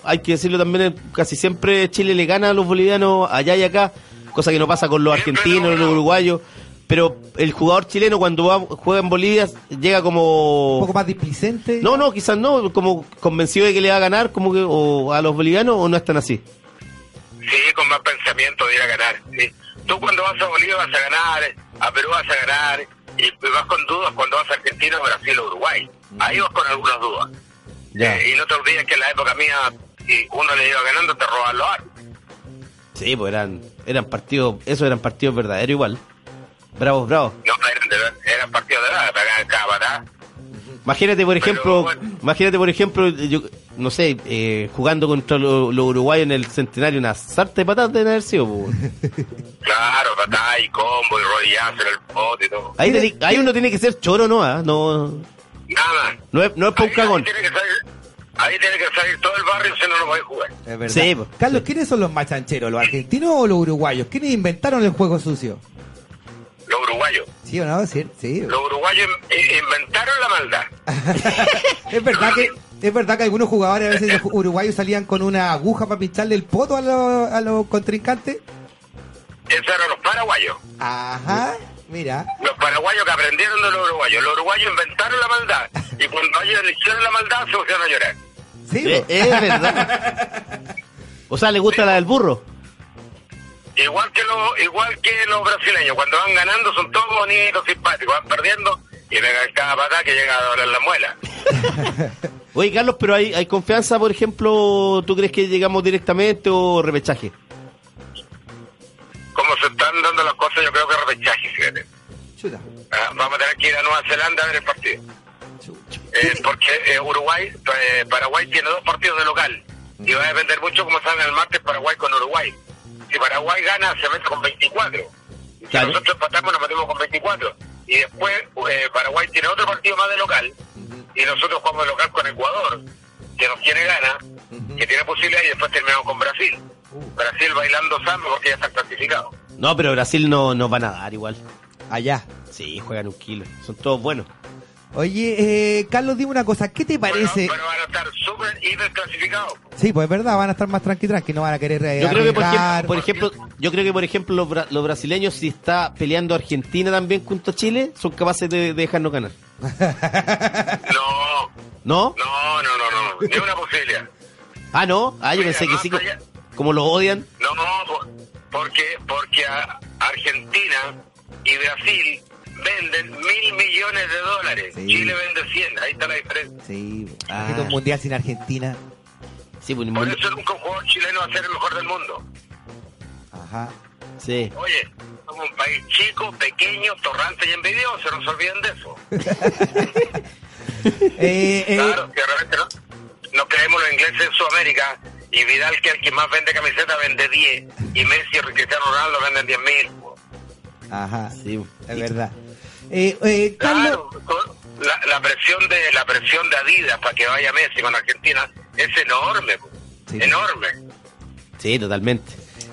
hay que decirlo también, eh, casi siempre Chile le gana a los bolivianos allá y acá, cosa que no pasa con los argentinos, lo los uruguayos. Pero el jugador chileno cuando va, juega en Bolivia llega Un como... poco más displicente. No, no, quizás no, como convencido de que le va a ganar como que, o a los bolivianos o no están así. Sí, con más pensamiento de ir a ganar. sí. Tú cuando vas a Bolivia vas a ganar, a Perú vas a ganar, y vas con dudas cuando vas a Argentina, Brasil o Uruguay. Ahí vas con algunas dudas. Ya. Eh, y no te olvides que en la época mía, si uno le iba ganando, te roban los arcos. Sí, pues eran, eran partidos, esos eran partidos verdaderos igual. Bravos, bravos. No, eran, de, eran partidos de edad, pegaban cada patada. Imagínate, por Pero, ejemplo, bueno. imagínate, por ejemplo, yo, no sé, eh, jugando contra los uruguayos en el centenario, una sarta de patadas deben haber sido. Claro, patada y combo y rodillazo en el pote y todo. Ahí, ahí uno tiene que ser choro, ¿no? ah? No, Nada. no es, no es por un Ahí- cagón. Ahí tiene, que salir, ahí tiene que salir todo el barrio si no lo voy a jugar. Es verdad. Sí. Carlos, ¿quiénes son los más chancheros? ¿Los argentinos o los uruguayos? ¿Quiénes inventaron el juego sucio? Los uruguayos. ¿Sí o no? Sí. sí. Los uruguayos in- inventaron la maldad. [laughs] Es verdad que es verdad que algunos jugadores a veces los uruguayos salían con una aguja para pincharle el poto a los, a los contrincantes. Esos eran los paraguayos. Ajá, mira. Los paraguayos que aprendieron de los uruguayos. Los uruguayos inventaron la maldad. Y cuando ellos hicieron la maldad, se pusieron a llorar. Sí, Eh, es verdad. [laughs] O sea, le gusta la del burro. Igual que, los igual que los brasileños. Cuando van ganando son todos bonitos, simpáticos. Van perdiendo y pegan cada patada que llega a doler la muela. [laughs] Oye, Carlos, pero hay, hay confianza, por ejemplo, ¿tú crees que llegamos directamente o repechaje? Como se están dando las cosas, yo creo que repechaje, fíjate. Chuta. Ah, vamos a tener que ir a Nueva Zelanda a ver el partido. Eh, porque eh, Uruguay, eh, Paraguay tiene dos partidos de local. Y va a depender mucho cómo salga el martes Paraguay con Uruguay. Si Paraguay gana, se mete con 24. Si Claro. nosotros empatamos, nos metemos con 24. Y después eh, Paraguay tiene otro partido más de local. Y nosotros jugamos de local con Ecuador, que nos tiene gana, que tiene posibilidad. Y después terminamos con Brasil. Brasil bailando samba porque ya están clasificados. No, pero Brasil no nos van a dar igual. Allá. Sí, juegan un kilo. Son todos buenos. Oye, eh, Carlos, dime una cosa, ¿qué te parece? Pero van a estar súper hiper clasificados. Sí, pues es verdad, van a estar más tranqui tranqui, no van a querer eh, Yo creo que por ejemplo, por ejemplo, yo creo que por ejemplo los, bra- los brasileños si está peleando Argentina también junto a Chile, son capaces de, de dejarnos ganar. No, ¿No? no, no, no, no. Ni una posibilidad. Ah, no. Ah, yo Mira, pensé que sí, allá- como los odian. No, por- porque, porque a Argentina y Brasil venden mil millones de dólares. Sí. Chile vende 100. Ahí está la diferencia. Sí, Ah. un mundial sin Argentina. Sí, pues, Por eso nunca un jugador chileno va a ser el mejor del mundo. Ajá. sí. Oye, somos un país chico, pequeño, torrante y envidioso. No se olviden de eso. [laughs] Eh, eh, Claro, que de repente no, no creemos los ingleses en Sudamérica y Vidal, que es el que más vende camiseta, vende 10 y Messi y Cristiano Ronaldo venden 10 mil. Ajá, Sí. es verdad. Eh, eh, Carlos, Claro, la, la presión de la presión de Adidas para que vaya Messi con Argentina es enorme. Sí. enorme. Sí, totalmente.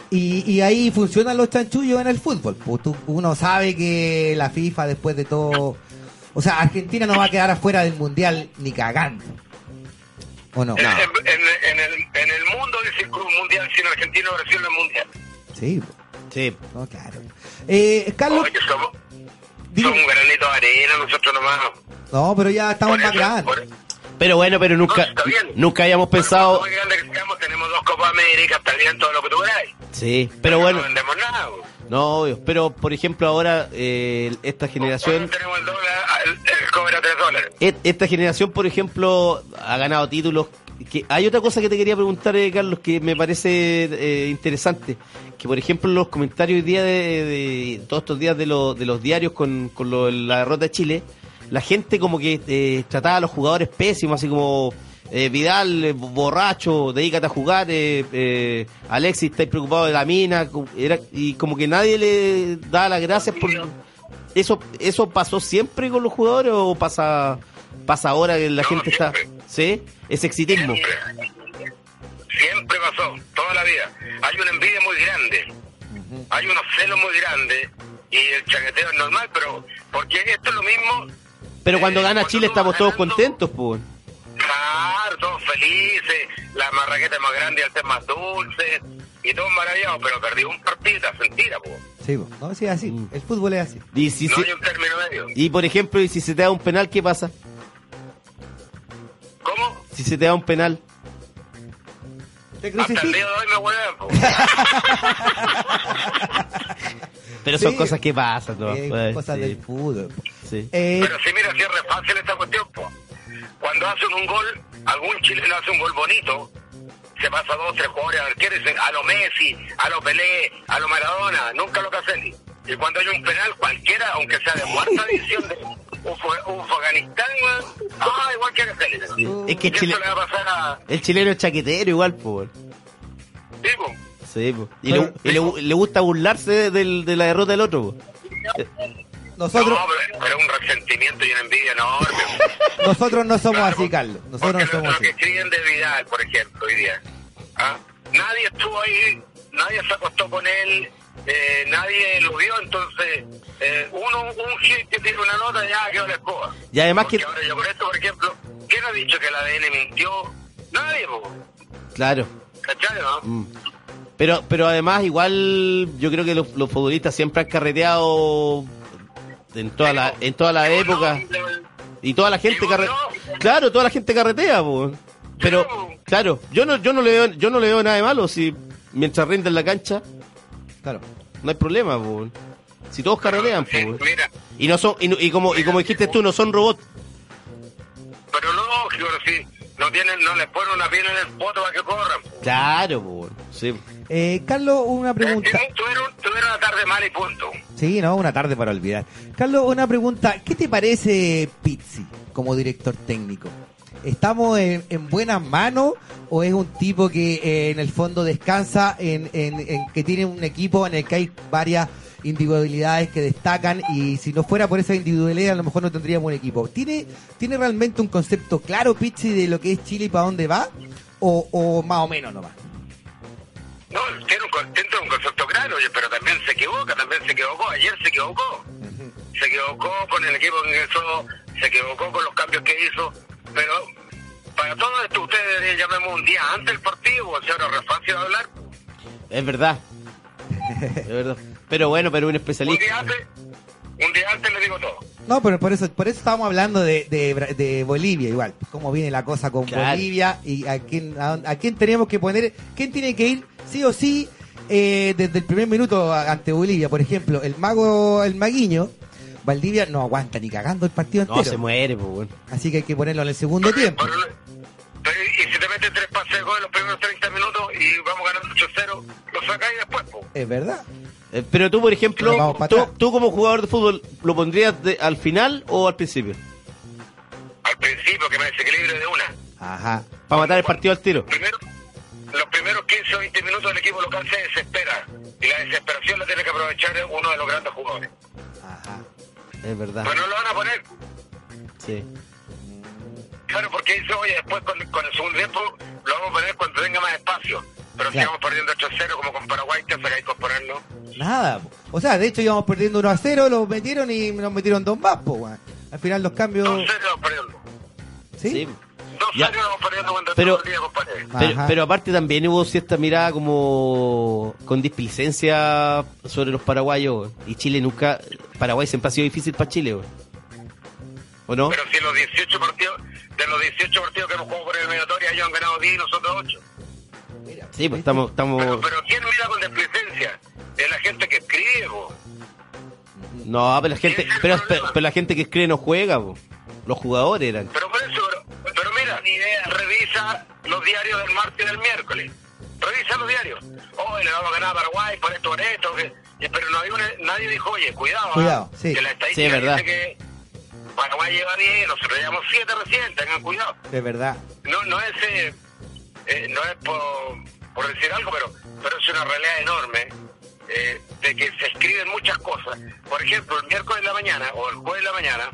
y, y ahí funcionan los chanchullos en el fútbol. Pues tú- uno sabe que la FIFA después de todo... O sea, Argentina no va a quedar afuera del mundial ni cagando. ¿O no? En, en- en- en el, en el mundo dice club mundial sin Argentina Brasil no es mundial. Sí, Sí. no, claro. Eh, Carlos, Oye, somos, dime- somos un granito de arena nosotros nomás. no, pero ya estamos más grandes. Pero bueno, pero nunca, No, nunca habíamos por pensado. muy grande que seamos, tenemos dos Copas América, está bien todo lo que tú queráis. Sí, pero bueno, No vendemos nada. no, obvio. Pero por ejemplo, ahora eh, esta generación. Tenemos el dólar, el, el cobre a 3 dólares. Esta generación, por ejemplo, ha ganado títulos. Que hay otra cosa que te quería preguntar, eh, Carlos, que me parece eh, interesante. Que, por ejemplo, los comentarios hoy día de, de- todos estos días de, los de los diarios con, con lo- la derrota de Chile, la gente como que eh, trataba a los jugadores pésimos, así como eh, Vidal, eh, borracho, dedícate a jugar, Alexis, estáis preocupado de la mina, era, y como que nadie le da las gracias por... ¿Eso eso pasó siempre con los jugadores o pasa pasa ahora que la No, gente está... ¿Sí? Es exitismo. Siempre. Siempre pasó, toda la vida. Hay una envidia muy grande, hay unos celos muy grandes y el chaqueteo es normal, pero porque esto es lo mismo. Pero cuando eh, gana cuando Chile estamos todos contentos, pues. Claro, todos felices, la marraqueta es más grande y el té más dulce y todos maravillados, pero perdí un partido, es mentira, po. Sí, po. no, sí, es así. Mm. El fútbol es así. Y, si no se- hay un término medio. y por ejemplo, y si se te da un penal, ¿qué pasa? ¿Cómo? Si se te da un penal. ¿Te Hasta el crucifican? día de hoy me hueven, po. [laughs] Pero son Sí. cosas que pasan, ¿no? Eh, Pues, cosas sí, del fútbol. sí. Eh, Pero sí, mira, si es re fácil esta cuestión, po. Cuando hacen un gol, algún chileno hace un gol bonito, se pasa a dos, tres jugadores arqueros a lo Messi, a lo Pelé, a lo Maradona, nunca lo Caselli. Y cuando hay un penal, cualquiera, aunque sea de cuarta división de Afganistán, weón, ah, igual que. Sí. Es que Y Chile, eso le va a pasar a... el chileno es chaquetero igual, pues. Sí, po. Sí, po. Y, le, y le- le gusta burlarse del- de la derrota del otro, po. nosotros, No, pero, un resentimiento y una envidia enorme. nosotros no somos Claro, así, Carlos. Nosotros no somos lo, lo así. que escriben de Vidal, por ejemplo, hoy día. ¿ah? Nadie estuvo ahí, nadie se acostó con él, eh, nadie lo vio, entonces eh, uno, un gil que tiene una nota, ya quedó la escoba. Y además Porque que- ahora yo con esto, por ejemplo, ¿quién ha dicho que el ADN mintió? Nadie, po. Claro. ¿cachai, no? Mm. Pero, pero además, igual, yo creo que los, los futbolistas siempre han carreteado en toda la, en toda la época. Y toda la gente carretea. Claro, toda la gente carretea, po. Pero, claro, yo no, yo no le veo, yo no le veo nada de malo si mientras rinde en la cancha, Claro. no hay problema, po. Si todos carretean, Sí. Mira, Y no son, y, no- y como, y como dijiste tú, no son robots. pero lógico, si no tienen, no les ponen una piel en el poto para que corran. po. Claro, po. Sí. Eh, Carlos, una pregunta. Tuvieron, tuvieron una tarde mala y punto. Sí, no, una tarde para olvidar. Carlos, una pregunta. ¿Qué te parece Pizzi como director técnico? ¿Estamos en, en buenas manos o es un tipo que eh, en el fondo descansa en, en- en que tiene un equipo en el que hay varias individualidades que destacan y si no fuera por esa individualidad a lo mejor no tendríamos un equipo? ¿Tiene, ¿tiene realmente un concepto claro Pizzi de lo que es Chile y para dónde va? ¿O, o más o menos nomás? No, tiene un, tiene un concepto claro, pero también se equivoca, también se equivocó, ayer se equivocó. se equivocó con el equipo que ingresó, se equivocó con los cambios que hizo, pero para todo esto ustedes deberían llamarme un día antes del partido, o sea, es fácil hablar. Es verdad. [laughs] es verdad. Pero bueno, pero un Un especialista. día antes, un día antes le digo todo. No, pero por eso, por eso estábamos hablando de, de, de Bolivia igual. Cómo viene la cosa con Claro. Bolivia y a quién, a, a quién tenemos que poner, quién tiene que ir sí o sí eh, desde el primer minuto ante Bolivia. Por ejemplo, el mago, el maguiño, Valdivia no aguanta ni cagando el partido No, entero. se muere, pues, bueno. Así que hay que ponerlo en el segundo tiempo. Y si te metes tres pases de gol en los primeros 30 minutos y vamos ganando 8-0, lo sacáis después, po. Es verdad. Eh, Pero tú, por ejemplo, tú como jugador de fútbol, ¿lo pondrías de- al final o al principio? Al principio que me desequilibre de una. Ajá. Para matar el partido al tiro. Primero, los primeros 15 o 20 minutos el equipo local se desespera. Y la desesperación la tiene que aprovechar uno de los grandes jugadores. Es verdad. Pero no lo van a poner. Sí. Claro, porque dice, oye, después con, con el segundo tiempo lo vamos a poner cuando tenga más espacio. Pero si Claro. vamos perdiendo 8-0 como con Paraguay, ¿qué sacáis con ponerlo? Nada. O sea, de hecho íbamos perdiendo 1 a 0, los metieron y nos metieron dos más, po, weón. Al final los cambios. 2-0 vamos perdiendo. ¿Sí? Sí. 2-0 Ya. vamos perdiendo cuando Pero- todo el día, compadre. Pero, pero aparte también hubo cierta mirada como con displicencia sobre los paraguayos. Y Chile nunca... Paraguay siempre ha sido difícil para Chile, weón. ¿o no? Pero si los 18 partidos, de los 18 partidos que hemos jugado por eliminatoria, ellos han ganado 10 y nosotros 8. Sí, pues estamos... estamos... Pero, pero ¿quién mira con desplicencia? Es la gente que escribe. No, pero la gente, pero, pero, la gente que escribe no juega, po. los jugadores eran. Pero por eso, pero, pero ni idea, revisa los diarios del martes y del miércoles. Revisa los diarios. Oh, le vamos a ganar a Paraguay por esto, por esto. que- pero no hay una- nadie dijo, oye, cuidado. ¿ah? Cuidado, sí. Que la estadística Sí, es verdad. dice que Paraguay lleva 10, nosotros llevamos 7 recién, tengan cuidado. Es verdad. No, no es, eh, eh, no es por, por decir algo, pero, pero es una realidad enorme eh, de que se escriben muchas cosas. Por ejemplo, el miércoles de la mañana o el jueves de la mañana,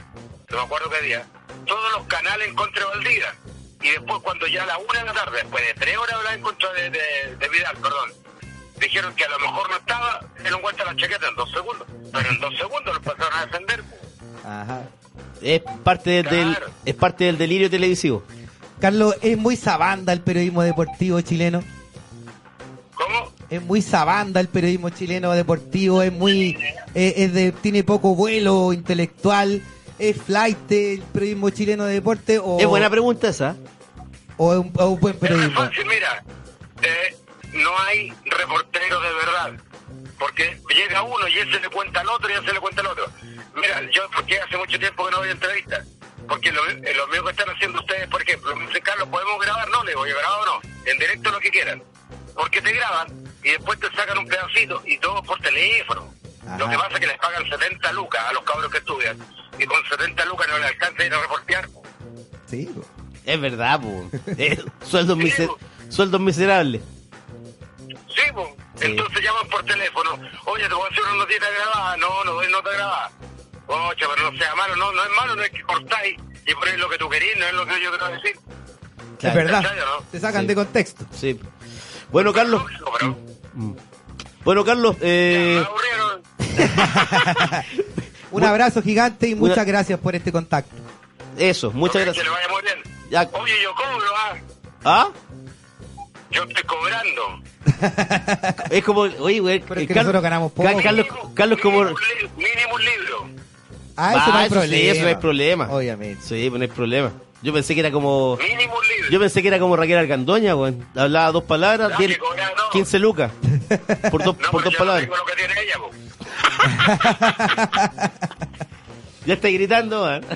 no me acuerdo qué día, todos los canales en contra de Valdivia. Y después, cuando ya a la una de la tarde, después de tres horas hablar en contra de, de- de Vidal, perdón, dijeron que a lo mejor no estaba, se lo encuentra la chaqueta en dos segundos. Pero en dos segundos lo pasaron a defender. Ajá. Es parte del, es parte del delirio televisivo. Carlos, es muy sabanda el periodismo deportivo chileno. ¿Cómo? Es muy sabanda el periodismo chileno deportivo, es muy, eh, es de, tiene poco vuelo intelectual, es flight el periodismo chileno de deporte o, Es buena pregunta esa. o es un, o un buen Es periodismo. fácil, mira, eh, no hay reporteros de verdad, porque llega uno y él se le cuenta al otro y él se le cuenta al otro. Mira, yo porque hace mucho tiempo que no doy entrevistas, porque lo, eh, lo mismo que están haciendo ustedes, por ejemplo, me dicen, Carlos, ¿podemos grabar? No, le digo, ¿yo grabo o no? En directo lo que quieran, porque te graban y después te sacan un pedacito y todo por teléfono. Lo que pasa es que les pagan 70 lucas a los cabros que estudian y con 70 lucas no les alcanza a ir a reportear. Sí, po. Es verdad, po. [laughs] Eh, sueldos, miser- sueldos miserables. Sí, pues. Sí. Entonces llaman por teléfono. Oye, te voy a hacer una notita grabada. No, no doy nota grabada. Oye, pero no sea malo. No, no es malo, no es que cortáis y ponéis lo que tú querís, no es lo que yo quiero decir. es verdad. Te sacan Sí. de contexto. Sí. Bueno, Carlos. Pero Bueno, Carlos, eh, me aburrieron. [laughs] Un abrazo gigante y Una- muchas gracias por este contacto. eso, muchas gracias. Que le vaya muy bien. Ya. Oye, yo cobro, ah. ¿Ah? Yo estoy cobrando. [laughs] Es como, oye, güey. Pero es eh, que Car- nosotros ganamos poco. Ca- Carlos, Carlos como... Mínimo, un li- mínimo un libro. Ah, eso Ah, no hay eso sí, problema. eso no hay problema. Obviamente. Sí, pues no hay problema. Yo pensé que era como... Mínimo un libro. Yo pensé que era como Raquel Argandoña, güey. Hablaba dos palabras, diez- cobraba todo. 15 lucas. Por dos, [laughs] No, por dos no palabras. lo que tiene ella. [laughs] Ya está gritando, ¿eh? [laughs]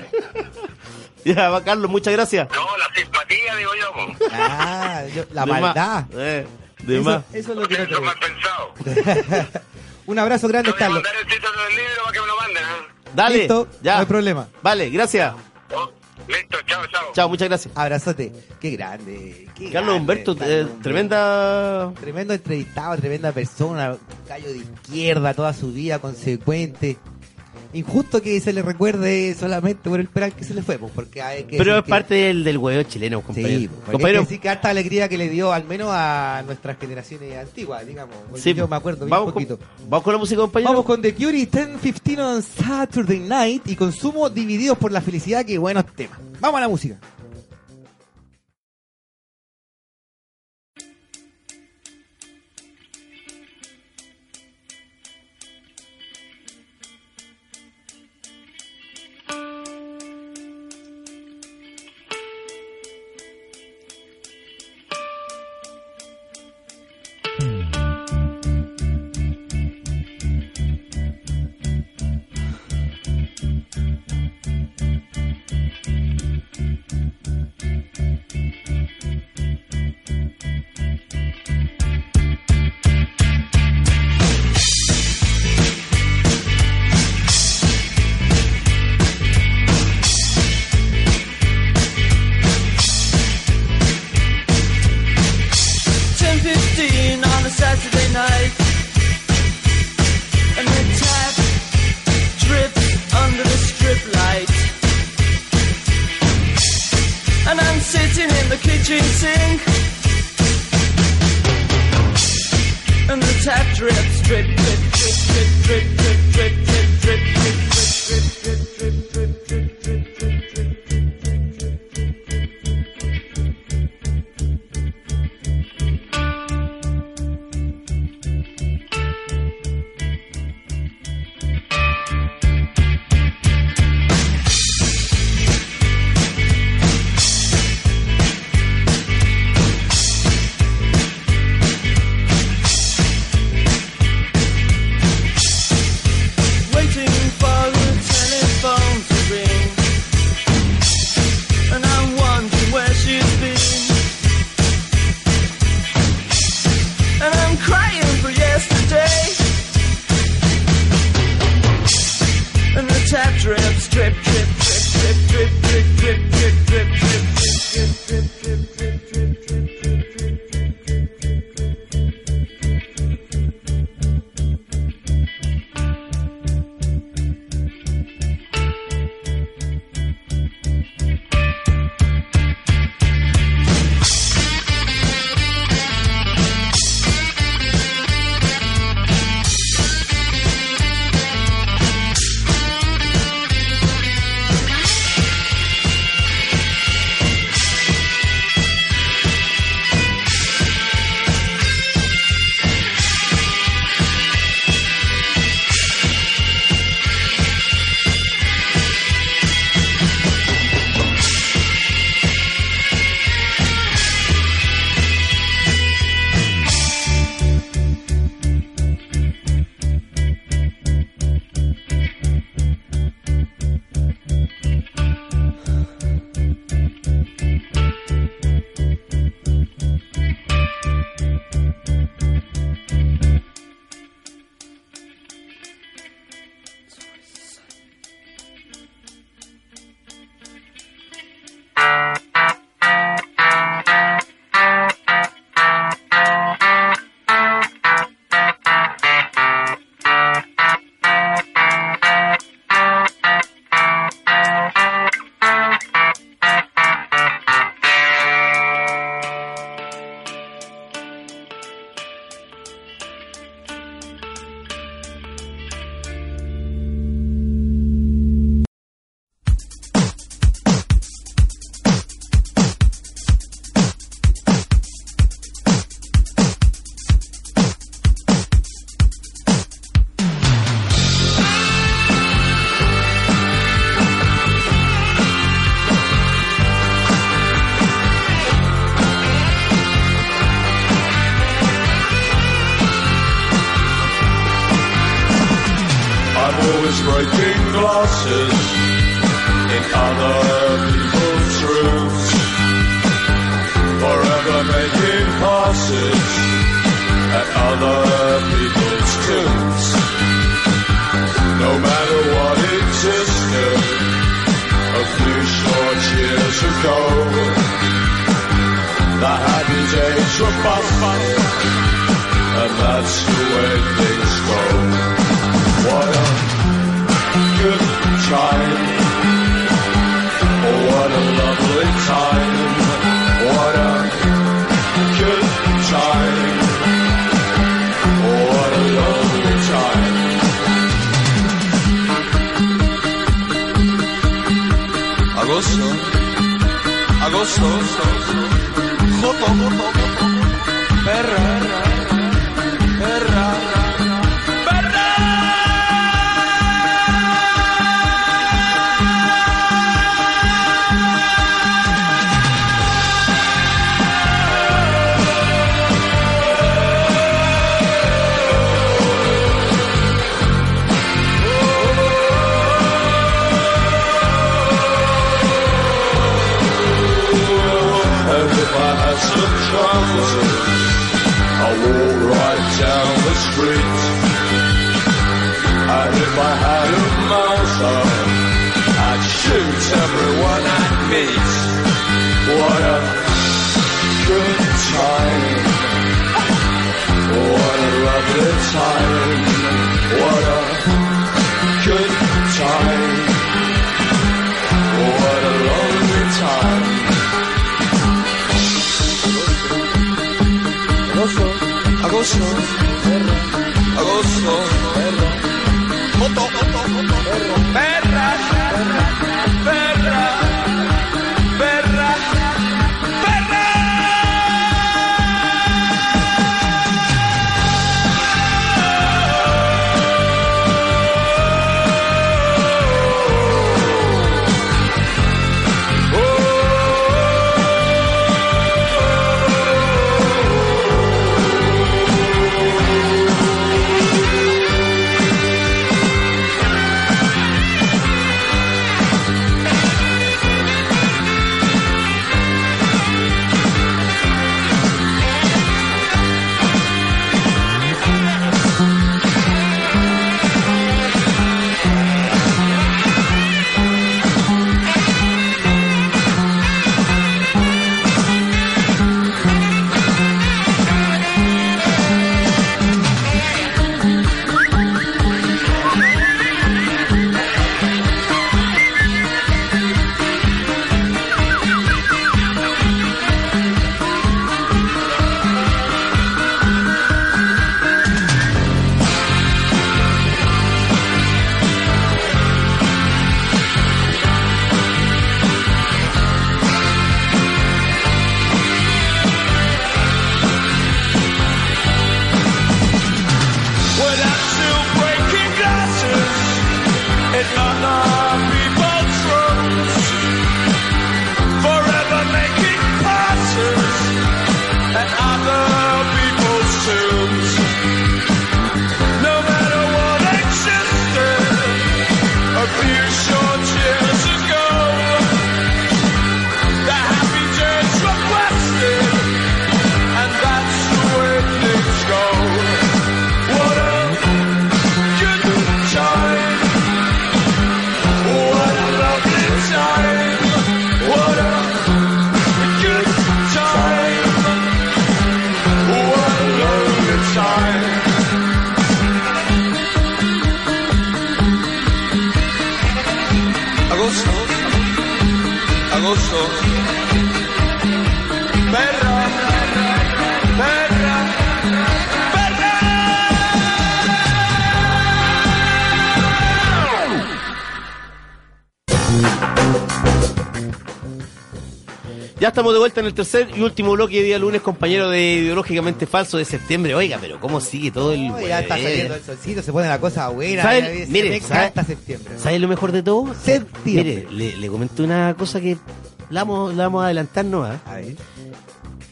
Ya, va, Carlos, muchas gracias. No, la simpatía, digo yo, po. Ah, yo- la De más. maldad. Eh, de Eso, más. eso es lo que no mal pensado. Un abrazo grande, Te voy a Carlos. mandar el título del libro para que me lo manden, ¿eh? Dale, Listo, ya. no hay problema. Vale, gracias. Listo, chao, chao. Chao, muchas gracias. Abrazote. Qué grande. qué Carlos grande, Humberto, Carlos eh, Humberto. tremenda... Tremendo entrevistado, tremenda persona, callo de izquierda toda su vida, consecuente. Injusto que se le recuerde solamente por el penal que se le fue, pues, porque hay que Pero es que- parte del, del huevo chileno, Sí, compañero. porque hay que compañero, decir que harta alegría que le dio al menos a nuestras generaciones antiguas, digamos. sí, yo me acuerdo bien vamos poquito. Con, vamos con la música, compañero. Vamos con The Cure y 10-15 on Saturday Night y consumo divididos por la felicidad, que buenos temas. Vamos a la música. Estamos de vuelta en el tercer y último bloque de día lunes, compañero de Ideológicamente Falso de septiembre. Oiga, pero ¿cómo sigue todo el... No, ya está saliendo el solcito, se pone la cosa buena. ¿Sabe? Mire, me ¿sabe? encanta septiembre. ¿Sabes lo mejor de todo? Septiembre. Mire, le, le comenté una cosa que la vamos, la vamos a adelantarnos, ¿ah? A ver.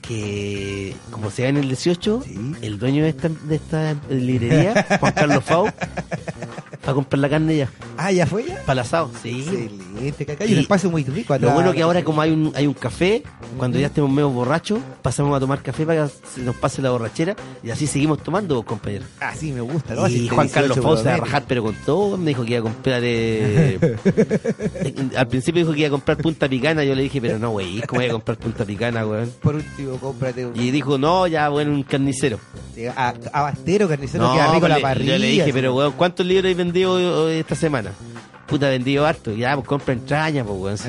que como se ve en el 18, Sí. el dueño de esta, de esta librería, Juan Carlos Fau, [laughs] va a comprar la carne ya, Ah, ¿ya fue ya? para el asado. Sí. Excelente, que acá hay un Y espacio muy rico. Lo bueno que ahora como hay un, hay un café, cuando ya estemos medio borrachos, pasamos a tomar café para que se nos pase la borrachera y así seguimos tomando, compañero. Ah, sí, me gusta. Y Así, Juan 18 Carlos va a rajar, pero con todo, me dijo que iba a comprar... eh, [laughs] al principio dijo que iba a comprar Punta Picana, yo le dije, pero no, güey, ¿cómo voy a comprar Punta Picana, weón? Por último, cómprate un... Y dijo, no, ya, bueno, un carnicero. A, abastero, carnicero, No, queda rico la parrilla. yo le dije, así. pero weón, ¿cuántos libros hay vendido eh, esta semana? Puta, vendido harto. Ya, pues compra entraña, pues weón. sí.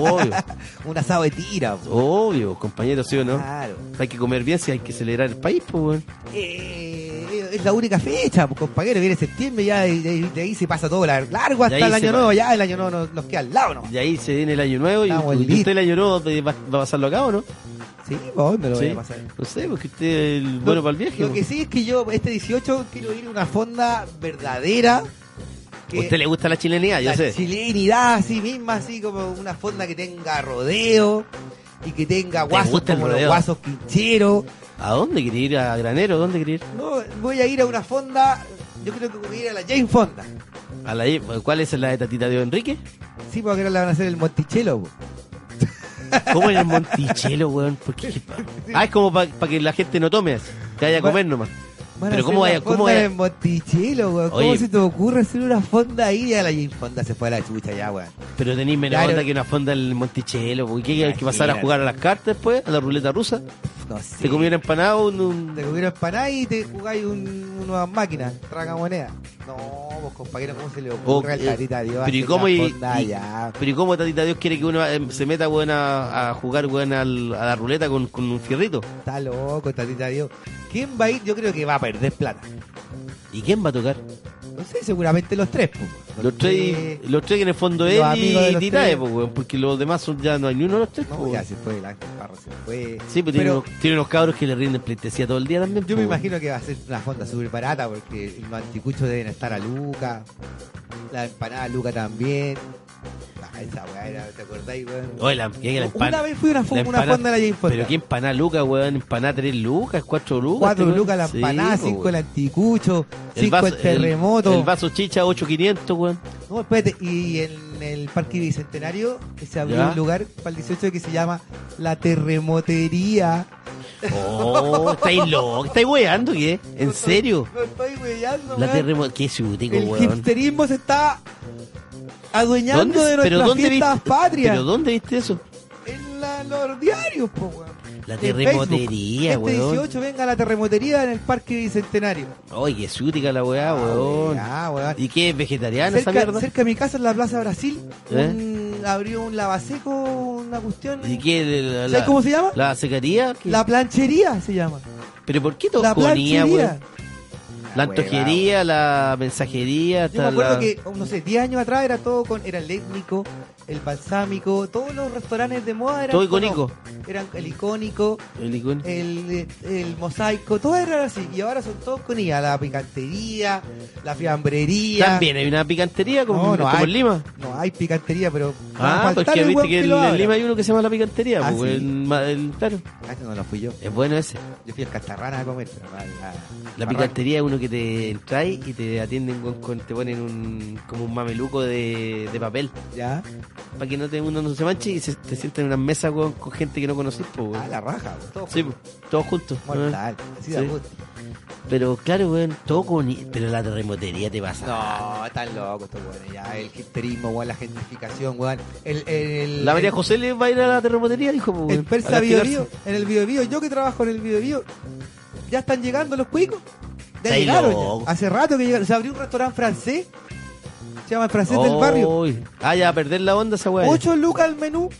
Obvio, [laughs] Un asado de tira. po. obvio, compañero, ¿sí o no? Claro. Hay que comer bien si hay que celebrar el país, pues weón. Eh, es la única fecha, pues, compañero, viene septiembre, ya de, de- de ahí se pasa todo la- largo hasta el año nuevo, ya el año nuevo nos, nos queda al lado, ¿no? Y ahí se viene el año nuevo y, Estamos y listos. usted el año nuevo va, va a pasarlo acá o no? Sí, pues, ¿dónde lo voy a pasar? No sé, porque usted es el bueno para el viaje. Lo po. que sí es que yo, este 18, quiero ir a una fonda verdadera. ¿A usted le gusta la chilenidad? Yo la sé. chilenidad así misma, así como una fonda que tenga rodeo y que tenga ¿Te guasos como los guasos quincheros. ¿A dónde quiere ir? ¿A Granero? ¿Dónde quiere ir? No, voy a ir a una fonda, yo creo que voy a ir a la Jane Fonda. ¿A la, ¿Cuál es la de Tatita de Enrique? Sí, porque ahora la van a hacer el Monticello. po. ¿Cómo en el Monticello, weón? ¿Por qué? [laughs] Ah, es como para que la gente no tome, así, que vaya a comer nomás. Van Pero ¿cómo una vaya- cómo vaya- en Monticello, weón. ¿Cómo Oye. se te ocurre hacer una fonda ahí? Ya la Fonda se fue a la chucha ya, weón. Pero tenéis menos Claro. onda que una fonda en el Monticello. ¿Por qué hay que pasar a Imagínate. jugar a las cartas después? ¿A la ruleta rusa? No sé. ¿Te comieron empanado? Un, un- Te comieron empanada y te jugáis un, una máquina, traga moneda. No, vos compañero, ¿cómo se le ocurre al tatita Dios pero ¿y cómo, y, pero ¿y cómo Tatita Dios quiere que uno eh, se meta weón, a, a jugar weón, al- a la ruleta con, con un fierrito? Está loco, tatita Dios. ¿Quién va a ir? Yo creo que va a perder plata. ¿Y quién va a tocar? No sé, seguramente los tres, po. Los tres, los tres que en el fondo él y Titae, po, weón, porque los demás son, ya no hay ni uno de los tres. po, No, weón. ya se fue, el Ángel Parro se fue. Sí, pero, tiene, unos, tiene unos cabros que le rinden pleitesía todo el día también. yo po, me weón. imagino que va a ser una fonda súper barata porque los anticuchos deben estar a Luca. La empanada a Luca también. Ah, esa weá era, ¿te acordáis, weón? Oye, la, que la Una vez fui a una, fo- la una fonda de la Jane Fonda. Pero qué empanada lucas, weón. Empanada 3 lucas, 4 lucas. Cuatro lucas la empanada, po, cinco el weón. anticucho, El cinco vaso- el terremoto. El, el vaso chicha, 8500, weón. No, espérate, y en el Parque Bicentenario se abrió ¿Ya? un lugar para el 18 que se llama La Terremotería. Oh, [laughs] estáis loco. ¿Estáis weando qué? ¿En serio? No estoy weyando, La weón. terremoto. Qué ciútico, El weón. hipsterismo se está adueñando ¿Dónde- de nuestras fiestas viste, patrias. ¿Pero dónde viste eso? En la- los diarios, po, weón. La terremotería. Este weón. 18 venga la terremotería en el Parque Bicentenario. Oye, qué ciútica la weá, Ah, weón. weá, weón. ¿Y qué es vegetariana esa Cerca, mierda? cerca de mi casa, en la Plaza Brasil, ¿Eh? un- abrió un lavaseco, una cuestión. ¿Y qué? La, ¿Sabes cómo se llama? ¿La secaría? ¿Qué? La planchería se llama. ¿Pero por qué todo La conía, planchería. weón? La antojería, la mensajería, Yo me acuerdo la... que, no sé, 10 años atrás era todo con. Era el étnico, el balsámico, todos los restaurantes de moda eran. Todo icónico. Eran el icónico, El icono. el, el mosaico, todo era así. Y ahora son todos con IA. La picantería, la fiambrería. También hay una picantería como, No, no como hay. en Lima. No hay picantería, pero. Ah, pues que viste que, en-. Lima hay uno que se llama la picantería. Ah, pues, sí. el el- claro, Ah, no lo fui yo. es bueno ese. Yo fui al Cacharrana a comer. pero La a picantería es uno que te trae y te atienden con, con- te ponen un como un mameluco de, de papel Ya. para que no te uno no se manche y se, te sientan en una mesa con, con gente que no conocís, pues. Ah, la raja, pues, todo Sí, pues, todos juntos. mortal. Así de Sí. Pero claro, weón, todo con pero la terremotería te pasa. No, están locos estos weones, ya. El hipsterismo, weón, la gentrificación, weón. El, el, La María el- José le va a ir a la terremotería, dijo, pues, El weón, persa a Bio castigarse. Bio, en el Bio Bio, yo que trabajo en el Bio Bio, ya están llegando los cuicos. Ya Estáis llegaron ya. Hace rato que llegaron. Se abrió un restaurante francés. Se llama el francés del barrio. Ah, ya, a perder la onda esa weá. 8 lucas al menú.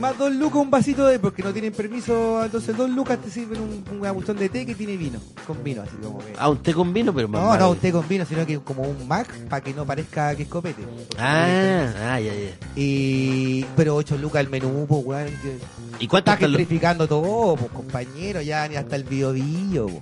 Más 2 lucas un vasito de. Porque no tienen permiso. Entonces 2 lucas te sirven un, una cuestión de té que tiene vino. Con vino, así como que. Ah, un té con vino, pero más no, no, un té con vino, sino que como un Mac para que no parezca que es copete. Ah, ah, ya, ya. Y, pero 8 lucas al menú, pues, weón. ¿Y cuánto Está gentrificando todo, pues, compañero, ya ni hasta el bio bio, po.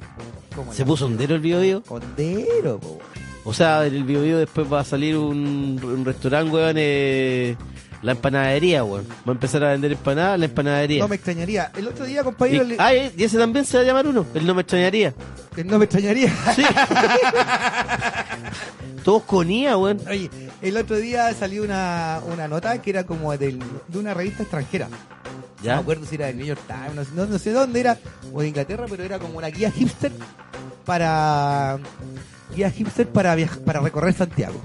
¿Cómo ¿Se puso hondero el video? Hondero, po. O sea, en el video después va a salir un, un restaurante, weón, eh, la empanadería, weón. Va a empezar a vender empanadas, la empanadería. No me extrañaría. El otro día, Y, compañero, le- ah, y ese también se va a llamar uno, el no me extrañaría. que no me extrañaría. Sí. [laughs] Todos con IA, weón. Oye, el otro día salió una, una nota que era como del- de una revista extranjera. No ¿Ya? me acuerdo si era del New York Times, no, sé- no- no sé dónde era, o de Inglaterra, pero era como una guía hipster para guía hipster para viajar, para recorrer Santiago.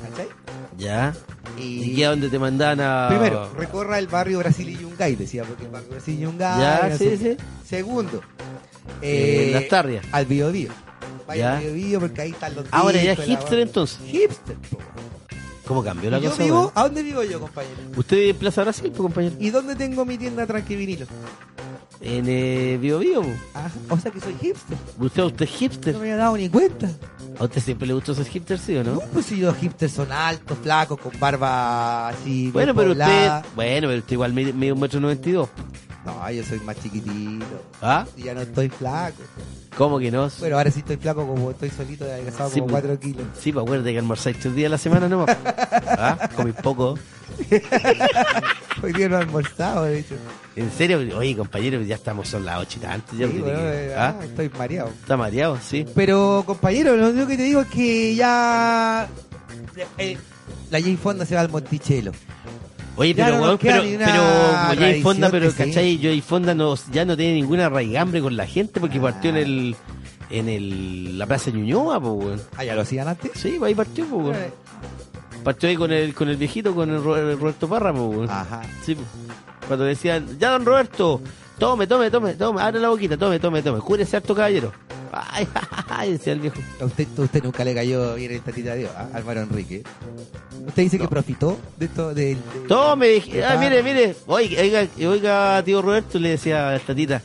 ¿Cachai? Ya. Y, ¿Y qué a dónde te mandan a...? primero, recorra el barrio Brasil y Yungay, decía, porque el barrio Brasil y Yungay. Ya, no sí, sé. sí. Segundo, Eh, Las Tarrias. al Bio Bio. Vaya Ya. al Bio Bio porque ahí están los Ahora ya es hipster entonces. Hipster, po. ¿Cómo cambió la yo cosa, vivo? ¿a dónde vivo yo, compañero? ¿Usted en Plaza Brasil, pues, compañero? ¿Y dónde tengo mi tienda Tranquivinilo? En eh, Bio Bio. Ah, o sea que soy hipster. ¿Usted, usted es hipster? No me había dado ni cuenta. ¿A usted siempre le gustó ser hipster, sí o no? No, pues si los hipsters son altos, flacos, con barba así. Bueno, pero usted, bueno, pero usted igual mide, un metro noventa y dos. No, yo soy más chiquitito. ¿Ah? Y ya no estoy flaco. ¿Cómo que no? Bueno, ahora sí estoy flaco como estoy solito, adelgazado Sí, como pues. 4 kilos. Sí, pues acuérdate que almorzáis tres días a la semana nomás. [laughs] ¿Ah? Comí poco. [laughs] Hoy día no he almorzado, de hecho. ¿En serio? Oye, compañero, ya estamos son las ocho y tanto. Ya Sí, bueno, que- ¿Ah? ah, estoy mareado. ¿Está mareado? Sí. Pero, compañero, lo único que te digo es que ya. eh, la Jane Fonda se va al Monticello. Oye, Ya pero, no weón, pero, pero Jay Fonda, pero. ¿cachai? Jay Fonda no, ya no tiene ninguna raigambre con la gente porque partió en el, en el, la Plaza Ñuñoa, pues, weón. Ah, ya lo hacían antes. Sí, pues ahí partió, pues, weón. Eh, Partió ahí con el, con el viejito, con el, Ro- el Roberto Parra, pues. Ajá. Sí. Cuando decían, ya don Roberto, tome, tome, tome, tome, abre la boquita, tome, tome, tome, júrese harto caballero. Ay, [laughs] ay, decía el viejo. A usted, usted nunca le cayó bien el tatita de Dios, ¿ah? Álvaro Enrique. Usted dice que profitó de esto del. de- Tome, dije, de ah, mire, mire, oiga, oiga, oiga, tío Roberto, le decía a esta tita,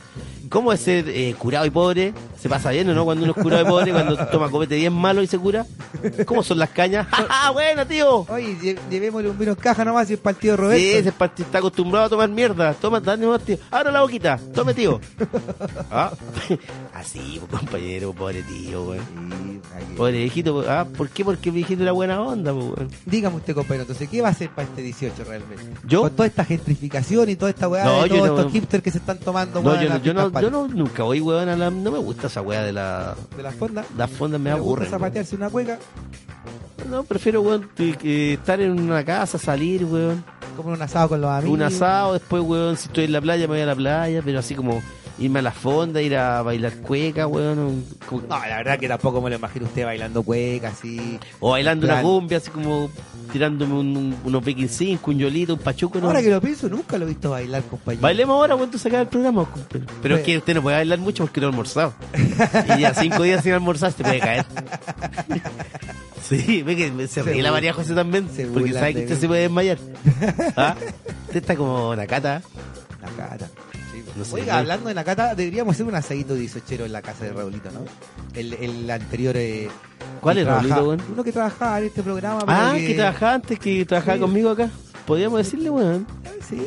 ¿cómo es ser eh, curado y pobre? ¿Se pasa bien o no cuando uno es curado y pobre, cuando toma copete bien malo y se cura? ¿Cómo son las cañas? ¡Ja, [laughs] ja, bueno, tío! Oye, lle- llevémosle un vino en caja nomás y es tío Roberto. Sí, ese partido está acostumbrado a tomar mierda. Toma, dale nomás, tío. Abra la boquita. Tome, tío. [laughs] ¿Ah? Así, pues, compañero, pobre tío, weón. Sí. Pobre viejito. pues, ¿Ah? ¿Por qué? Porque el viejito era buena onda, pues, weón. Dígame usted, compañero, entonces, ¿qué va a hacer para este 18 realmente? ¿Yo? Con toda esta gentrificación y toda esta weá No, de todos no- estos hipsters que se están tomando No, weá, yo, yo, no, yo no, nunca voy, weón, a la... No me gusta esa weá de la... de las fondas. Las fondas me Me gusta aburren. weón. zapatearse una cueca, No, prefiero, weón, que- estar en una casa, salir, weón. comer un asado con los amigos. Un asado, después, weón, si estoy en la playa, me voy a la playa, pero así como irme a la fonda, ir a bailar cueca, weón. como- No, la verdad que tampoco me lo imagino usted bailando cueca así. O bailando una cumbia, así como tirándome un- un- unos Viking 5, un yolito, un pachuco. ¿no? Ahora que lo pienso, nunca lo he visto bailar, compañero. Bailemos ahora cuando se acabe el programa, compadre. Pero es que usted no puede bailar mucho porque no ha almorzado. y ya cinco días sin almorzar se puede caer. [laughs] Sí, ve que se ríe la María José también, se porque sabe que usted mí. se puede desmayar. ¿Ah? Usted está como una cata. La cata. No sé, Oiga, hablando de la cata, deberíamos hacer un asadito 18 en la casa de Raulito, ¿no? El, el anterior. eh, ¿Cuál que es Raulito, weón? Uno que trabajaba en este programa. Ah, que trabajaba antes, que trabajaba Sí. conmigo acá. Podríamos decirle, weón. Sí,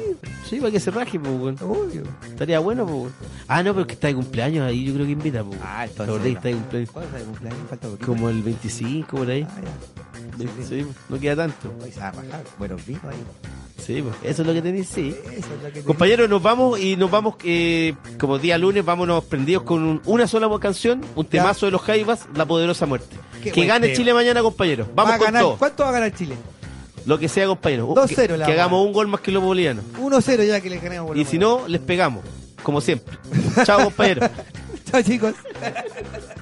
Sí, para que se raje, pues, weón. obvio. Estaría bueno, pues, weón. Ah, no, pero es que está de cumpleaños ahí, yo creo que invita, pues. Ah, entonces ¿Te acordás que no. está de cumpleaños? ¿Cuándo está de cumpleaños? Falta poquito. Como el 25, por ahí. Ah, ya. Sí, Sí, no queda tanto. Buenos vinos ahí. Sí, pues, eso es lo que tenéis, sí. Compañeros, nos vamos y nos vamos, eh, como día lunes, vámonos prendidos con un- una sola canción, un Ya. temazo de los Jaivas, La Poderosa Muerte. Qué que buen gane tema. Chile mañana, compañeros. Va Vamos a con ganar. todo. ¿Cuánto va a ganar Chile? Lo que sea, compañeros. 2-0 Que, la que vamos. hagamos un gol más que los bolivianos. 1-0 ya que le ganamos. por Y si menos. no, les pegamos, como siempre. Chao, [laughs] compañeros. Chao, chicos. [laughs]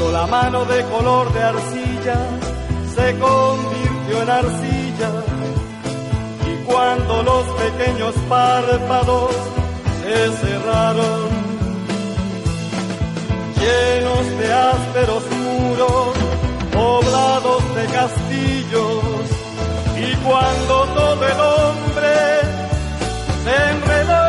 cuando la mano de color de arcilla se convirtió en arcilla. Y cuando los pequeños párpados se cerraron llenos de ásperos muros poblados de castillos. Y cuando todo el hombre se enredó